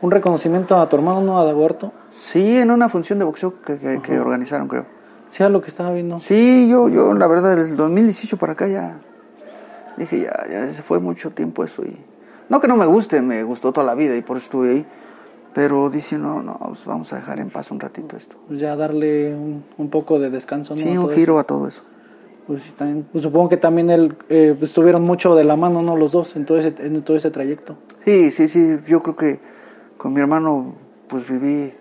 Speaker 1: un reconocimiento a tu hermano, ¿no? A Daguarto.
Speaker 2: Sí, en una función de boxeo que, que, organizaron, creo.
Speaker 1: Sí, a lo que estaba viendo.
Speaker 2: Sí, yo, yo, la verdad, desde el 2018 para acá ya dije, ya, ya se fue mucho tiempo eso. y No que no me guste, me gustó toda la vida y por eso estuve ahí. Pero dice, no, no, pues vamos a dejar en paz un ratito esto.
Speaker 1: Pues ya darle un, poco de descanso, ¿no?
Speaker 2: Sí, un giro a todo eso.
Speaker 1: Pues, también, pues supongo que también él, eh, pues, estuvieron mucho de la mano, ¿no? Los dos en todo, ese, en todo ese trayecto.
Speaker 2: Sí, sí, sí. Yo creo que con mi hermano, pues viví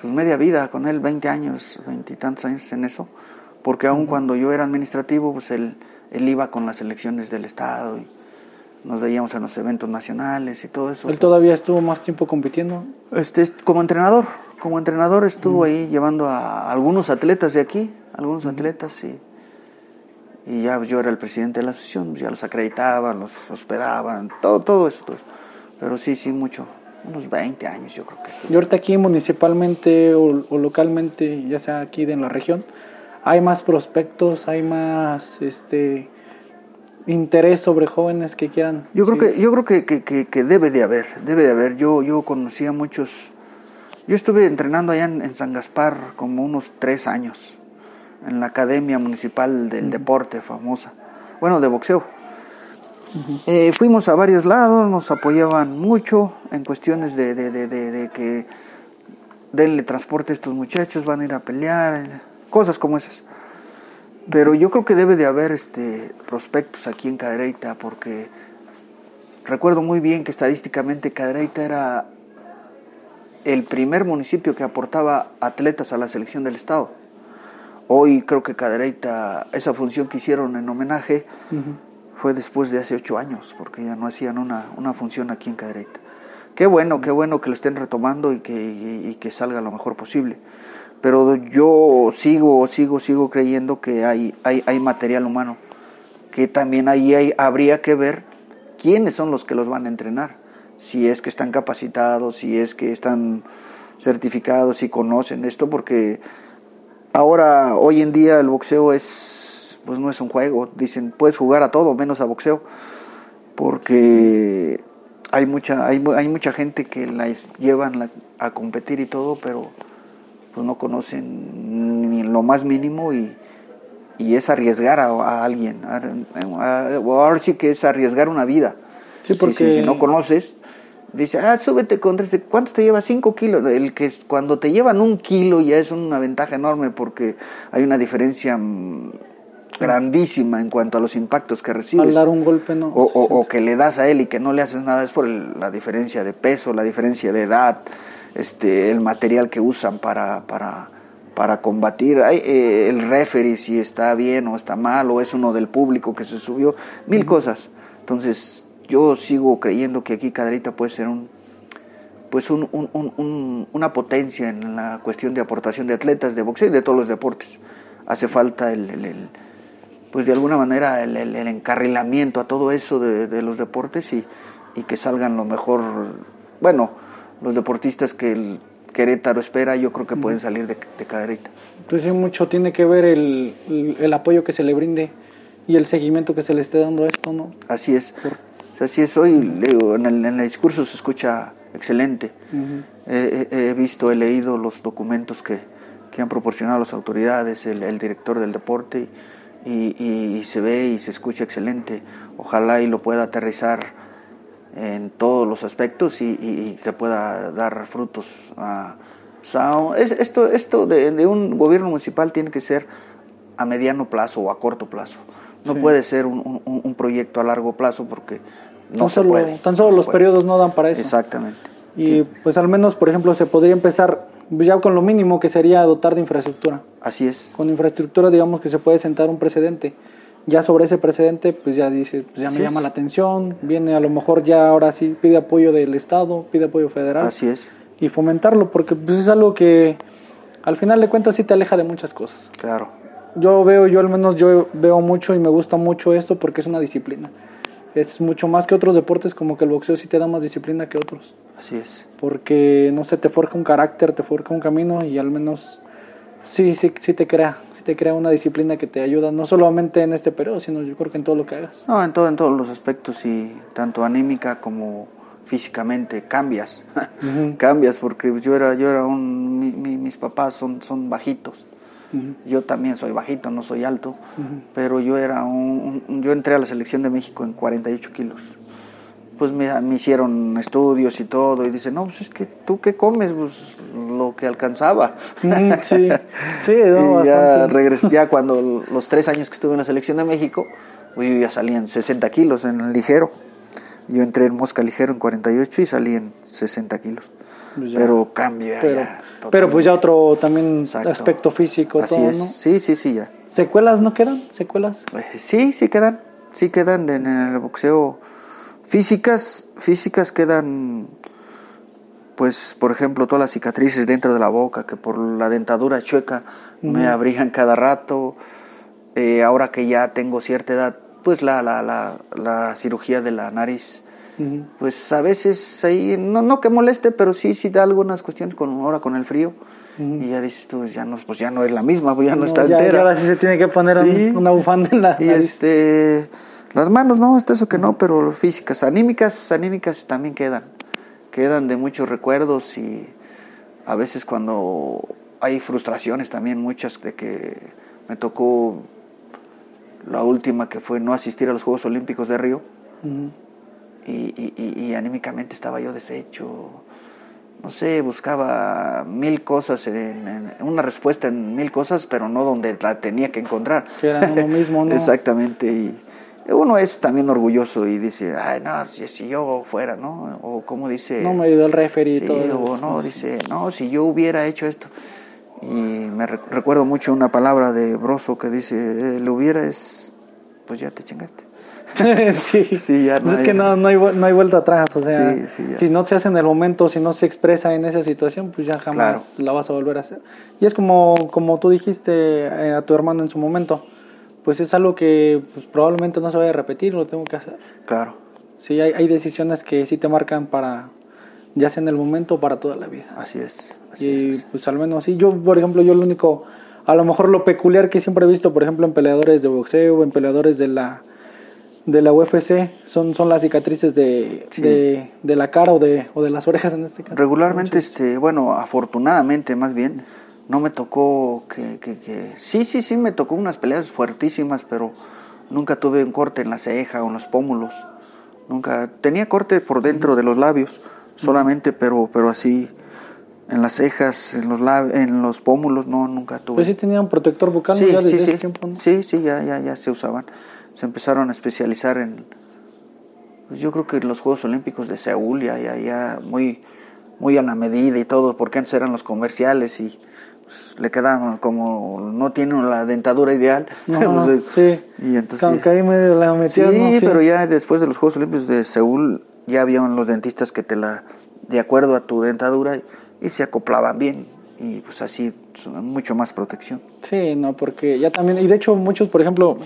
Speaker 2: pues media vida con él, 20 años, veintitantos años en eso. Porque aun cuando yo era administrativo, pues él, él iba con las elecciones del Estado y nos veíamos en los eventos nacionales y todo eso.
Speaker 1: ¿Él todavía estuvo más tiempo compitiendo?
Speaker 2: Este, como entrenador, como entrenador estuvo ahí llevando a algunos atletas de aquí, algunos atletas y, y ya yo era el presidente de la asociación, ya los acreditaban, los hospedaban, todo, todo eso, Pero sí, sí, mucho, unos 20 años yo creo que estuvo.
Speaker 1: Y ahorita aquí municipalmente o, o localmente, ya sea aquí en la región, hay más prospectos, hay más, este interés sobre jóvenes que quieran.
Speaker 2: Yo creo que yo creo que, que, debe de haber, debe de haber. Yo yo conocí a muchos. Yo estuve entrenando allá en, San Gaspar como unos tres años en la Academia Municipal del Deporte famosa, bueno de boxeo. Eh, fuimos a varios lados, nos apoyaban mucho en cuestiones de, de, de, de que denle transporte a estos muchachos, van a ir a pelear, eh, cosas como esas. Pero yo creo que debe de haber este prospectos aquí en Cadereyta porque recuerdo muy bien que estadísticamente Cadereyta era el primer municipio que aportaba atletas a la selección del estado. Hoy creo que Cadereyta, esa función que hicieron en homenaje fue después de hace ocho años, porque ya no hacían una, una función aquí en Cadereyta. Qué bueno, qué bueno que lo estén retomando y que, y que salga lo mejor posible pero yo sigo, sigo, sigo creyendo que hay, hay, hay material humano, que también ahí hay, habría que ver quiénes son los que los van a entrenar, si es que están capacitados, si es que están certificados, si conocen esto, porque ahora, hoy en día el boxeo es, pues no es un juego, dicen, puedes jugar a todo menos a boxeo, porque hay mucha, hay, hay mucha gente que la llevan a competir y todo, pero pues no conocen ni lo más mínimo y, y es arriesgar a, alguien. ahora sí que es arriesgar una vida.
Speaker 1: Sí, porque...
Speaker 2: Si, no conoces, dice, ah, súbete con tres, ¿cuántos te lleva? Cinco kilos. El que cuando te llevan un kilo ya es una ventaja enorme porque hay una diferencia mm, grandísima en cuanto a los impactos que recibes.
Speaker 1: Al dar un golpe, no.
Speaker 2: O, o, que le das a él y que no le haces nada, es por la diferencia de peso, la diferencia de edad, este, el material que usan para, para, para combatir. Eh, el referee, si está bien o está mal, o es uno del público que se subió, mil cosas. Entonces, yo sigo creyendo que aquí Caderita puede ser un, pues un, un, una potencia en la cuestión de aportación de atletas, de boxeo y de todos los deportes. Hace falta el, el, pues de alguna manera el, encarrilamiento a todo eso de, de los deportes y, y, que salgan lo mejor, bueno, los deportistas que el Querétaro espera, yo creo que pueden salir de, de caderita.
Speaker 1: Entonces mucho tiene que ver el, el, apoyo que se le brinde y el seguimiento que se le esté dando a esto, ¿no?
Speaker 2: Así es. así es. Hoy leo, en, el, en el discurso se escucha excelente. he, visto, he leído los documentos que, que han proporcionado las autoridades, el, el director del deporte, y, y, y, se ve y se escucha excelente. Ojalá y lo pueda aterrizar en todos los aspectos y, que pueda dar frutos. A, esto esto de, un gobierno municipal tiene que ser a mediano plazo o a corto plazo. No puede ser un, un, proyecto a largo plazo porque no tan
Speaker 1: se solo,
Speaker 2: puede.
Speaker 1: Tan solo los periodos no dan para eso.
Speaker 2: Exactamente.
Speaker 1: Y pues al menos, por ejemplo, se podría empezar ya con lo mínimo que sería dotar de infraestructura.
Speaker 2: Así es.
Speaker 1: Con infraestructura, digamos que se puede sentar un precedente ya sobre ese precedente, pues ya dice, pues ya me llama la atención, viene a lo mejor ya ahora sí pide apoyo del Estado, pide apoyo federal.
Speaker 2: Así es.
Speaker 1: Y fomentarlo, porque pues es algo que al final de cuentas sí te aleja de muchas cosas.
Speaker 2: Claro.
Speaker 1: Yo veo, yo al menos yo veo mucho y me gusta mucho esto porque es una disciplina. Es mucho más que otros deportes, como que el boxeo sí te da más disciplina que otros.
Speaker 2: Así es.
Speaker 1: Porque, no sé, te forja un carácter, te forja un camino y al menos sí, sí, sí te crea te crea una disciplina que te ayuda, no solamente en este periodo, sino yo creo que en todo lo que hagas.
Speaker 2: No, en, todo, en todos los aspectos y tanto anímica como físicamente cambias, *laughs* cambias porque yo era, yo era un, mis papás son, son bajitos, yo también soy bajito, no soy alto, pero yo era un, yo entré a la selección de México en 48 kilos pues me, hicieron estudios y todo, y dicen, no, pues es que tú qué comes, pues lo que alcanzaba.
Speaker 1: sí, *laughs* sí,
Speaker 2: no, y ya regresé, ya cuando los tres años que estuve en la selección de México, pues yo ya salían 60 kilos en el ligero. Yo entré en mosca ligero en 48 y salí en 60 kilos. Pues pero cambia
Speaker 1: pero, pero pues ya otro también aspecto físico,
Speaker 2: Así
Speaker 1: todo,
Speaker 2: es.
Speaker 1: ¿no?
Speaker 2: Sí, sí, sí, ya.
Speaker 1: ¿Secuelas no quedan? ¿Secuelas?
Speaker 2: Eh, sí, sí quedan. Sí quedan en el boxeo Físicas, físicas quedan, pues, por ejemplo, todas las cicatrices dentro de la boca, que por la dentadura chueca me abrían cada rato. Eh, ahora que ya tengo cierta edad, pues la, la, la, la cirugía de la nariz, pues a veces ahí, no, no que moleste, pero sí, sí da algunas cuestiones con ahora con el frío. Y ya dices tú, ya no, pues ya no es la misma, pues ya no, está entera.
Speaker 1: ahora sí se tiene que poner una bufanda en la
Speaker 2: y este las manos no, está eso que no, pero físicas, anímicas, anímicas también quedan. Quedan de muchos recuerdos y a veces cuando hay frustraciones también muchas de que me tocó la última que fue no asistir a los Juegos Olímpicos de Río y, y, y, anímicamente estaba yo deshecho. No sé, buscaba mil cosas, en, una respuesta en mil cosas, pero no donde la tenía que encontrar.
Speaker 1: Que era uno mismo, ¿no? *laughs*
Speaker 2: Exactamente. Y uno es también orgulloso y dice, ay, no, si, yo fuera, ¿no? O como dice...
Speaker 1: No me ayudó el y todo.
Speaker 2: O no, dice, no, si yo hubiera hecho esto. Y me recuerdo mucho una palabra de Broso que dice, el hubiera es, pues ya te chingaste. *laughs*
Speaker 1: sí, *laughs* sí ya pues no es que no, no, hay, no hay vuelta atrás, o sea, si no se hace en el momento, si no se expresa en esa situación, pues ya jamás la vas a volver a hacer. Y es como, como tú dijiste eh, a tu hermano en su momento, pues es algo que pues, probablemente no se vaya a repetir, lo tengo que hacer.
Speaker 2: Claro.
Speaker 1: Sí, hay, hay decisiones que sí te marcan para, ya sea en el momento o para toda la vida.
Speaker 2: Así es.
Speaker 1: y pues al menos sí, yo por ejemplo, yo lo único, a lo mejor lo peculiar que siempre he visto, por ejemplo, en peleadores de boxeo, en peleadores de la de la UFC son, son las cicatrices de, de, la cara o de, o de las orejas en este caso.
Speaker 2: Regularmente, este, bueno, afortunadamente más bien, no me tocó que, que, que, Sí, sí, sí, me tocó unas peleas fuertísimas, pero nunca tuve un corte en la ceja o en los pómulos. Nunca. Tenía corte por dentro de los labios solamente, pero, pero así en las cejas, en los en los pómulos, no, nunca tuve.
Speaker 1: Pues sí tenía un protector bucal
Speaker 2: sí,
Speaker 1: ya
Speaker 2: desde sí, ese tiempo, Sí, sí, ya, ya, ya se usaban se empezaron a especializar en, pues yo creo que los Juegos Olímpicos de Seúl ya, ya, ya muy, muy a la medida y todo, porque antes eran los comerciales y pues, le quedaban como no tienen la dentadura ideal. *laughs*
Speaker 1: Pues, sí. Y entonces, ahí la
Speaker 2: sí, pero ya después de los Juegos Olímpicos de Seúl ya habían los dentistas que te la, de acuerdo a tu dentadura, y se acoplaban bien y pues así mucho más protección.
Speaker 1: Sí, no, porque ya también, y de hecho muchos, por ejemplo,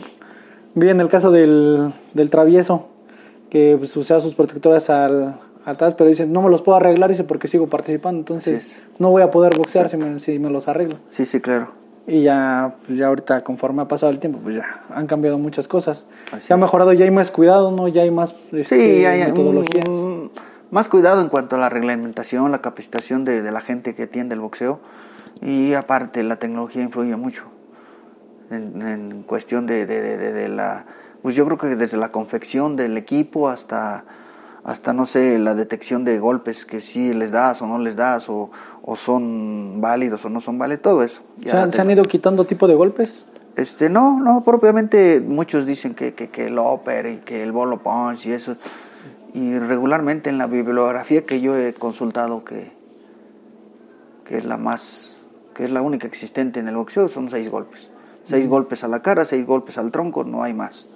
Speaker 1: Vi en el caso del, del travieso, que pues, usa sus protectores al, atrás, pero dice, no me los puedo arreglar, dice, porque sigo participando, entonces no voy a poder boxear si me, si me, los arreglo.
Speaker 2: Sí, sí, claro.
Speaker 1: Y ya, pues ya ahorita, conforme ha pasado el tiempo, pues ya han cambiado muchas cosas. Se ha mejorado, ya hay más cuidado, ¿no? Ya hay más
Speaker 2: este, sí, hay, metodologías. más cuidado en cuanto a la reglamentación, la capacitación de, de la gente que atiende el boxeo. Y aparte, la tecnología influye mucho en, cuestión de, de, de, la, pues yo creo que desde la confección del equipo hasta, hasta no sé, la detección de golpes que sí les das o no les das, o, o son válidos o no son válidos, todo eso.
Speaker 1: ¿Se, han, ¿Se han ido quitando tipo de golpes?
Speaker 2: Este, no, no, propiamente muchos dicen que, que, que el upper y que el bolo punch y eso. Y regularmente en la bibliografía que yo he consultado que, que es la más, que es la única existente en el boxeo, son seis golpes. Seis golpes a la cara, seis golpes al tronco, no hay más.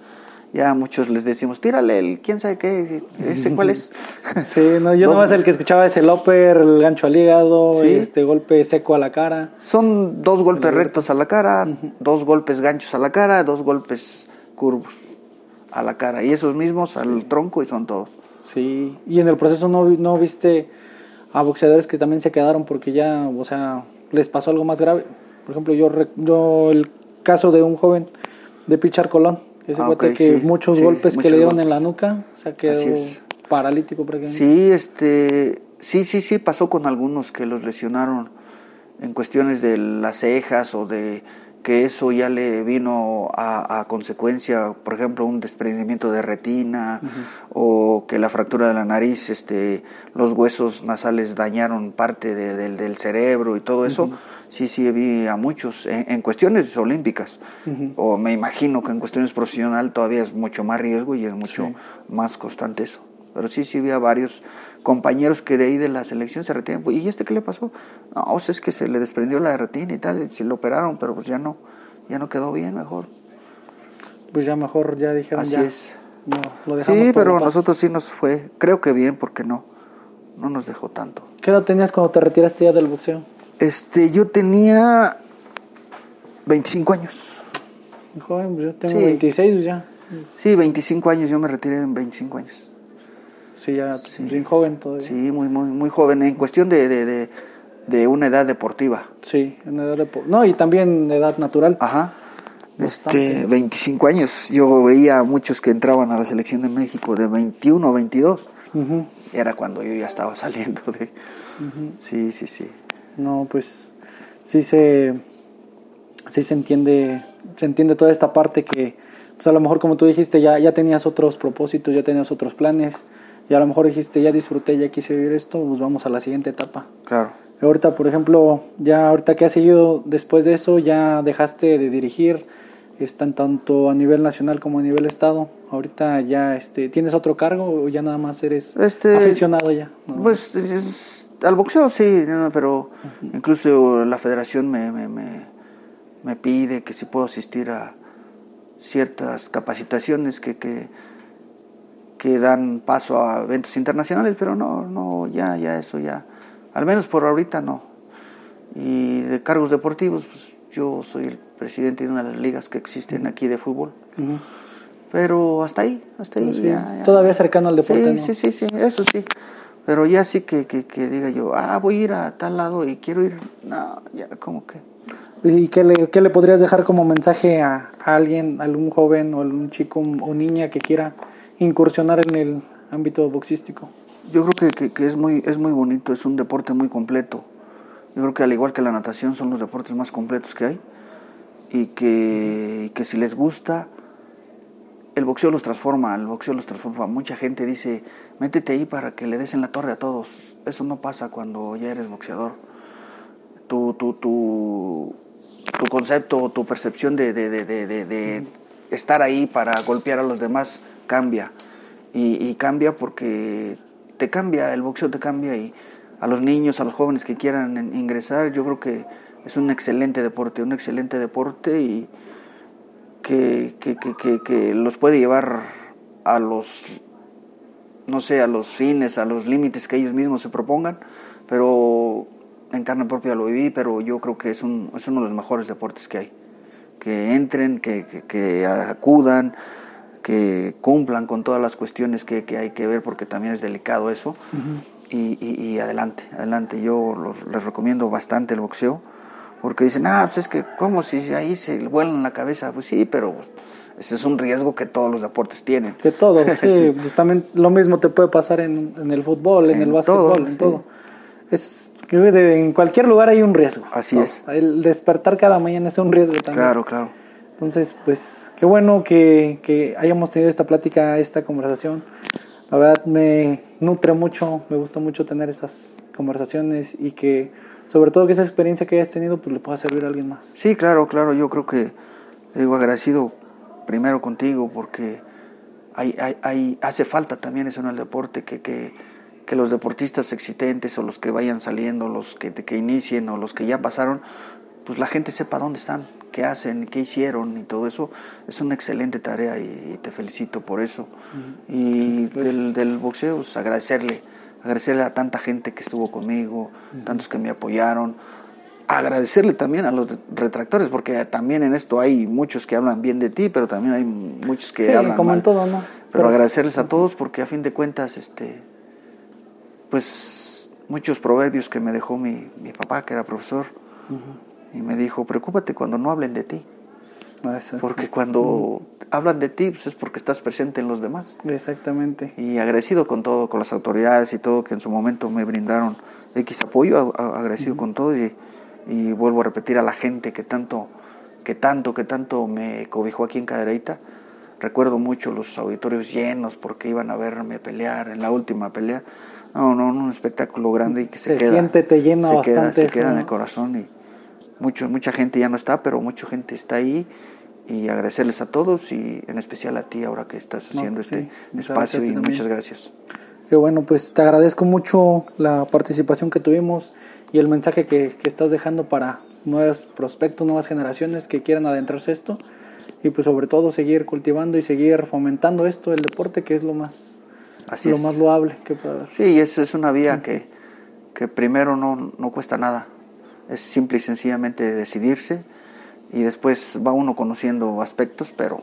Speaker 2: Ya muchos les decimos, tírale el, quién sabe qué, ese cuál es. *laughs*
Speaker 1: Sí, no, yo nomás el que escuchaba es el upper, el gancho al hígado, este golpe seco a la cara.
Speaker 2: Son dos golpes rectos a la cara, dos golpes ganchos a la cara, dos golpes curvos a la cara. Y esos mismos al tronco y son todos.
Speaker 1: Sí, y en el proceso no, no viste a boxeadores que también se quedaron porque ya, o sea, les pasó algo más grave. Por ejemplo, yo, yo el caso de un joven de Pichar Colón. Ese ah, que muchos golpes que le dieron en la nuca, o sea, quedó paralítico prácticamente.
Speaker 2: Sí, este, sí, sí, sí, pasó con algunos que los lesionaron en cuestiones de las cejas o de que eso ya le vino a, consecuencia, por ejemplo, un desprendimiento de retina o que la fractura de la nariz, este, los huesos nasales dañaron parte del cerebro y todo eso sí, sí vi a muchos en, cuestiones olímpicas. O me imagino que en cuestiones profesional todavía es mucho más riesgo y es mucho más constante eso. Pero sí, sí vi a varios compañeros que de ahí de la selección se retiran. ¿Y este qué le pasó? No, o sea, es que se le desprendió la retina y tal, se lo operaron, pero pues ya no, ya no quedó bien, mejor.
Speaker 1: Pues ya mejor, ya dijeron
Speaker 2: Así es. sí, pero nosotros sí nos fue, creo que bien, porque no, no nos dejó tanto.
Speaker 1: ¿Qué edad tenías cuando te retiraste ya del boxeo?
Speaker 2: Este, yo tenía 25 años.
Speaker 1: Joven, pues yo tengo 26 ya.
Speaker 2: Sí, 25 años, yo me retiré en 25 años.
Speaker 1: Sí, ya sí. joven todavía.
Speaker 2: Sí, muy, muy, muy joven, en cuestión de, de, de, una edad deportiva.
Speaker 1: Sí, en edad deportiva. No, y también edad natural.
Speaker 2: Ajá. Este, 25 años. Yo veía a muchos que entraban a la selección de México de 21 o 22. Era cuando yo ya estaba *laughs* saliendo de... Sí, sí, sí.
Speaker 1: No, pues sí se, sí se entiende, se entiende toda esta parte que pues a lo mejor como tú dijiste, ya, ya tenías otros propósitos, ya tenías otros planes, y a lo mejor dijiste, ya disfruté, ya quise vivir esto, pues vamos a la siguiente etapa.
Speaker 2: Claro.
Speaker 1: Ahorita, por ejemplo, ya ahorita que has seguido después de eso, ya dejaste de dirigir, están tanto a nivel nacional como a nivel estado. Ahorita ya este, tienes otro cargo o ya nada más eres
Speaker 2: Este,
Speaker 1: aficionado ya. ¿no?
Speaker 2: Pues es- al boxeo sí, no, pero incluso la federación me, me, me, me pide que si puedo asistir a ciertas capacitaciones que, que, que dan paso a eventos internacionales, pero no, no, ya, ya eso ya, al menos por ahorita no. Y de cargos deportivos, pues yo soy el presidente de una de las ligas que existen aquí de fútbol. Pero hasta ahí, hasta ahí.
Speaker 1: Sí,
Speaker 2: ya- ya.
Speaker 1: todavía cercano al deporte,
Speaker 2: Sí,
Speaker 1: ¿no?
Speaker 2: sí, sí, sí, eso sí. Pero ya sí que, que, que diga yo, ah, voy a ir a tal lado y quiero ir. No, ya como que.
Speaker 1: ¿Y qué le, qué le podrías dejar como mensaje a, a alguien, algún joven o algún chico o niña que quiera incursionar en el ámbito boxístico?
Speaker 2: Yo creo que, que, es, muy, es muy bonito, es un deporte muy completo. Yo creo que al igual que la natación son los deportes más completos que hay. Y que, y que si les gusta, el boxeo los transforma, el boxeo los transforma. Mucha gente dice, métete ahí para que le des en la torre a todos. Eso no pasa cuando ya eres boxeador. Tu, tu, tu, tu concepto, tu percepción de, de, de, de, estar ahí para golpear a los demás cambia. Y, y cambia porque te cambia, el boxeo te cambia y a los niños, a los jóvenes que quieran ingresar, yo creo que es un excelente deporte, un excelente deporte y que, que, que, que, los puede llevar a los, no sé, a los fines, a los límites que ellos mismos se propongan, pero en carne propia lo viví, pero yo creo que es, un, es uno de los mejores deportes que hay. Que entren, que, que, que acudan, que cumplan con todas las cuestiones que, que hay que ver, porque también es delicado eso. y, y- y adelante, adelante. Yo los- les recomiendo bastante el boxeo, porque dicen, ah, pues es que, ¿cómo si ahí se vuelan la cabeza? Pues sí, pero ese es un riesgo que todos los deportes tienen.
Speaker 1: Que todo, *laughs* sí,
Speaker 2: Sí.
Speaker 1: pues también lo mismo te puede pasar en, en el fútbol, en,
Speaker 2: En
Speaker 1: el básquetbol,
Speaker 2: todo,
Speaker 1: en
Speaker 2: sí.
Speaker 1: todo. Es, en cualquier lugar hay un riesgo.
Speaker 2: Así
Speaker 1: ¿no?
Speaker 2: es.
Speaker 1: El despertar cada mañana es un riesgo también.
Speaker 2: Claro, claro.
Speaker 1: Entonces, pues, qué bueno que, que hayamos tenido esta plática, esta conversación. La verdad me nutre mucho, me gusta mucho tener estas conversaciones y que, sobre todo, que esa experiencia que hayas tenido, pues le pueda servir a alguien más.
Speaker 2: Sí, claro, claro. Yo creo que digo agradecido primero contigo porque hay, hay, hay- hace falta también eso en el deporte, que, que, que los deportistas existentes o los que vayan saliendo, los que, que inicien o los que ya pasaron, pues la gente sepa dónde están, qué hacen, qué hicieron y todo eso. Es una excelente tarea y, y te felicito por eso. Y del, del boxeo, pues, agradecerle, agradecerle a tanta gente que estuvo conmigo, tantos que me apoyaron. Agradecerle también a los retractores, porque también en esto hay muchos que hablan bien de ti, pero también hay muchos que
Speaker 1: sí,
Speaker 2: hablan
Speaker 1: como
Speaker 2: mal.
Speaker 1: en todo, ¿no?
Speaker 2: Pero agradecerles a todos porque a fin de cuentas, este, pues muchos proverbios que me dejó mi, mi papá, que era profesor, y me dijo, preocúpate cuando no hablen de ti, Porque cuando hablan de ti, pues es porque estás presente en los demás.
Speaker 1: Exactamente.
Speaker 2: Y agradecido con todo, con las autoridades y todo que en su momento me brindaron X apoyo, agradecido con todo y, y vuelvo a repetir a la gente que tanto, que tanto, que tanto me cobijó aquí en Cadereyta. Recuerdo mucho los auditorios llenos porque iban a verme pelear en la última pelea. No, no, un espectáculo grande y que se,
Speaker 1: Se
Speaker 2: queda.
Speaker 1: siente, te llena
Speaker 2: se queda,
Speaker 1: bastante
Speaker 2: se
Speaker 1: eso,
Speaker 2: queda en
Speaker 1: ¿no?
Speaker 2: el corazón y mucho, mucha gente ya no está, pero mucha gente está ahí y agradecerles a todos y en especial a ti ahora que estás
Speaker 1: No,
Speaker 2: haciendo
Speaker 1: pues sí,
Speaker 2: este
Speaker 1: muchas
Speaker 2: espacio y
Speaker 1: también.
Speaker 2: muchas gracias.
Speaker 1: Qué bueno, pues te agradezco mucho la participación que tuvimos y el mensaje que, que estás dejando para nuevos prospectos, nuevas generaciones que quieran adentrarse a esto y pues sobre todo seguir cultivando y seguir fomentando esto, el deporte que es lo más,
Speaker 2: Así
Speaker 1: lo
Speaker 2: es.
Speaker 1: más loable que puede haber.
Speaker 2: Sí, es, es una vía que, que primero no, no cuesta nada. Es simple y sencillamente decidirse y después va uno conociendo aspectos, pero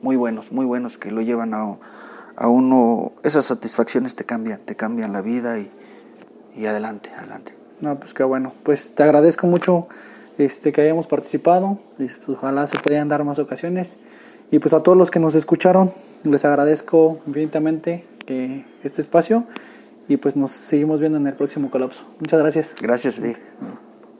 Speaker 2: muy buenos, muy buenos que lo llevan a, a uno, esas satisfacciones te cambian, te cambian la vida y, y adelante, adelante.
Speaker 1: No, pues qué bueno. Pues te agradezco mucho este, que hayamos participado. Y, pues, ojalá se puedan dar más ocasiones. Y pues a todos los que nos escucharon, les agradezco infinitamente que este espacio. Y pues nos seguimos viendo en el próximo colapso. Muchas gracias.
Speaker 2: Gracias ti.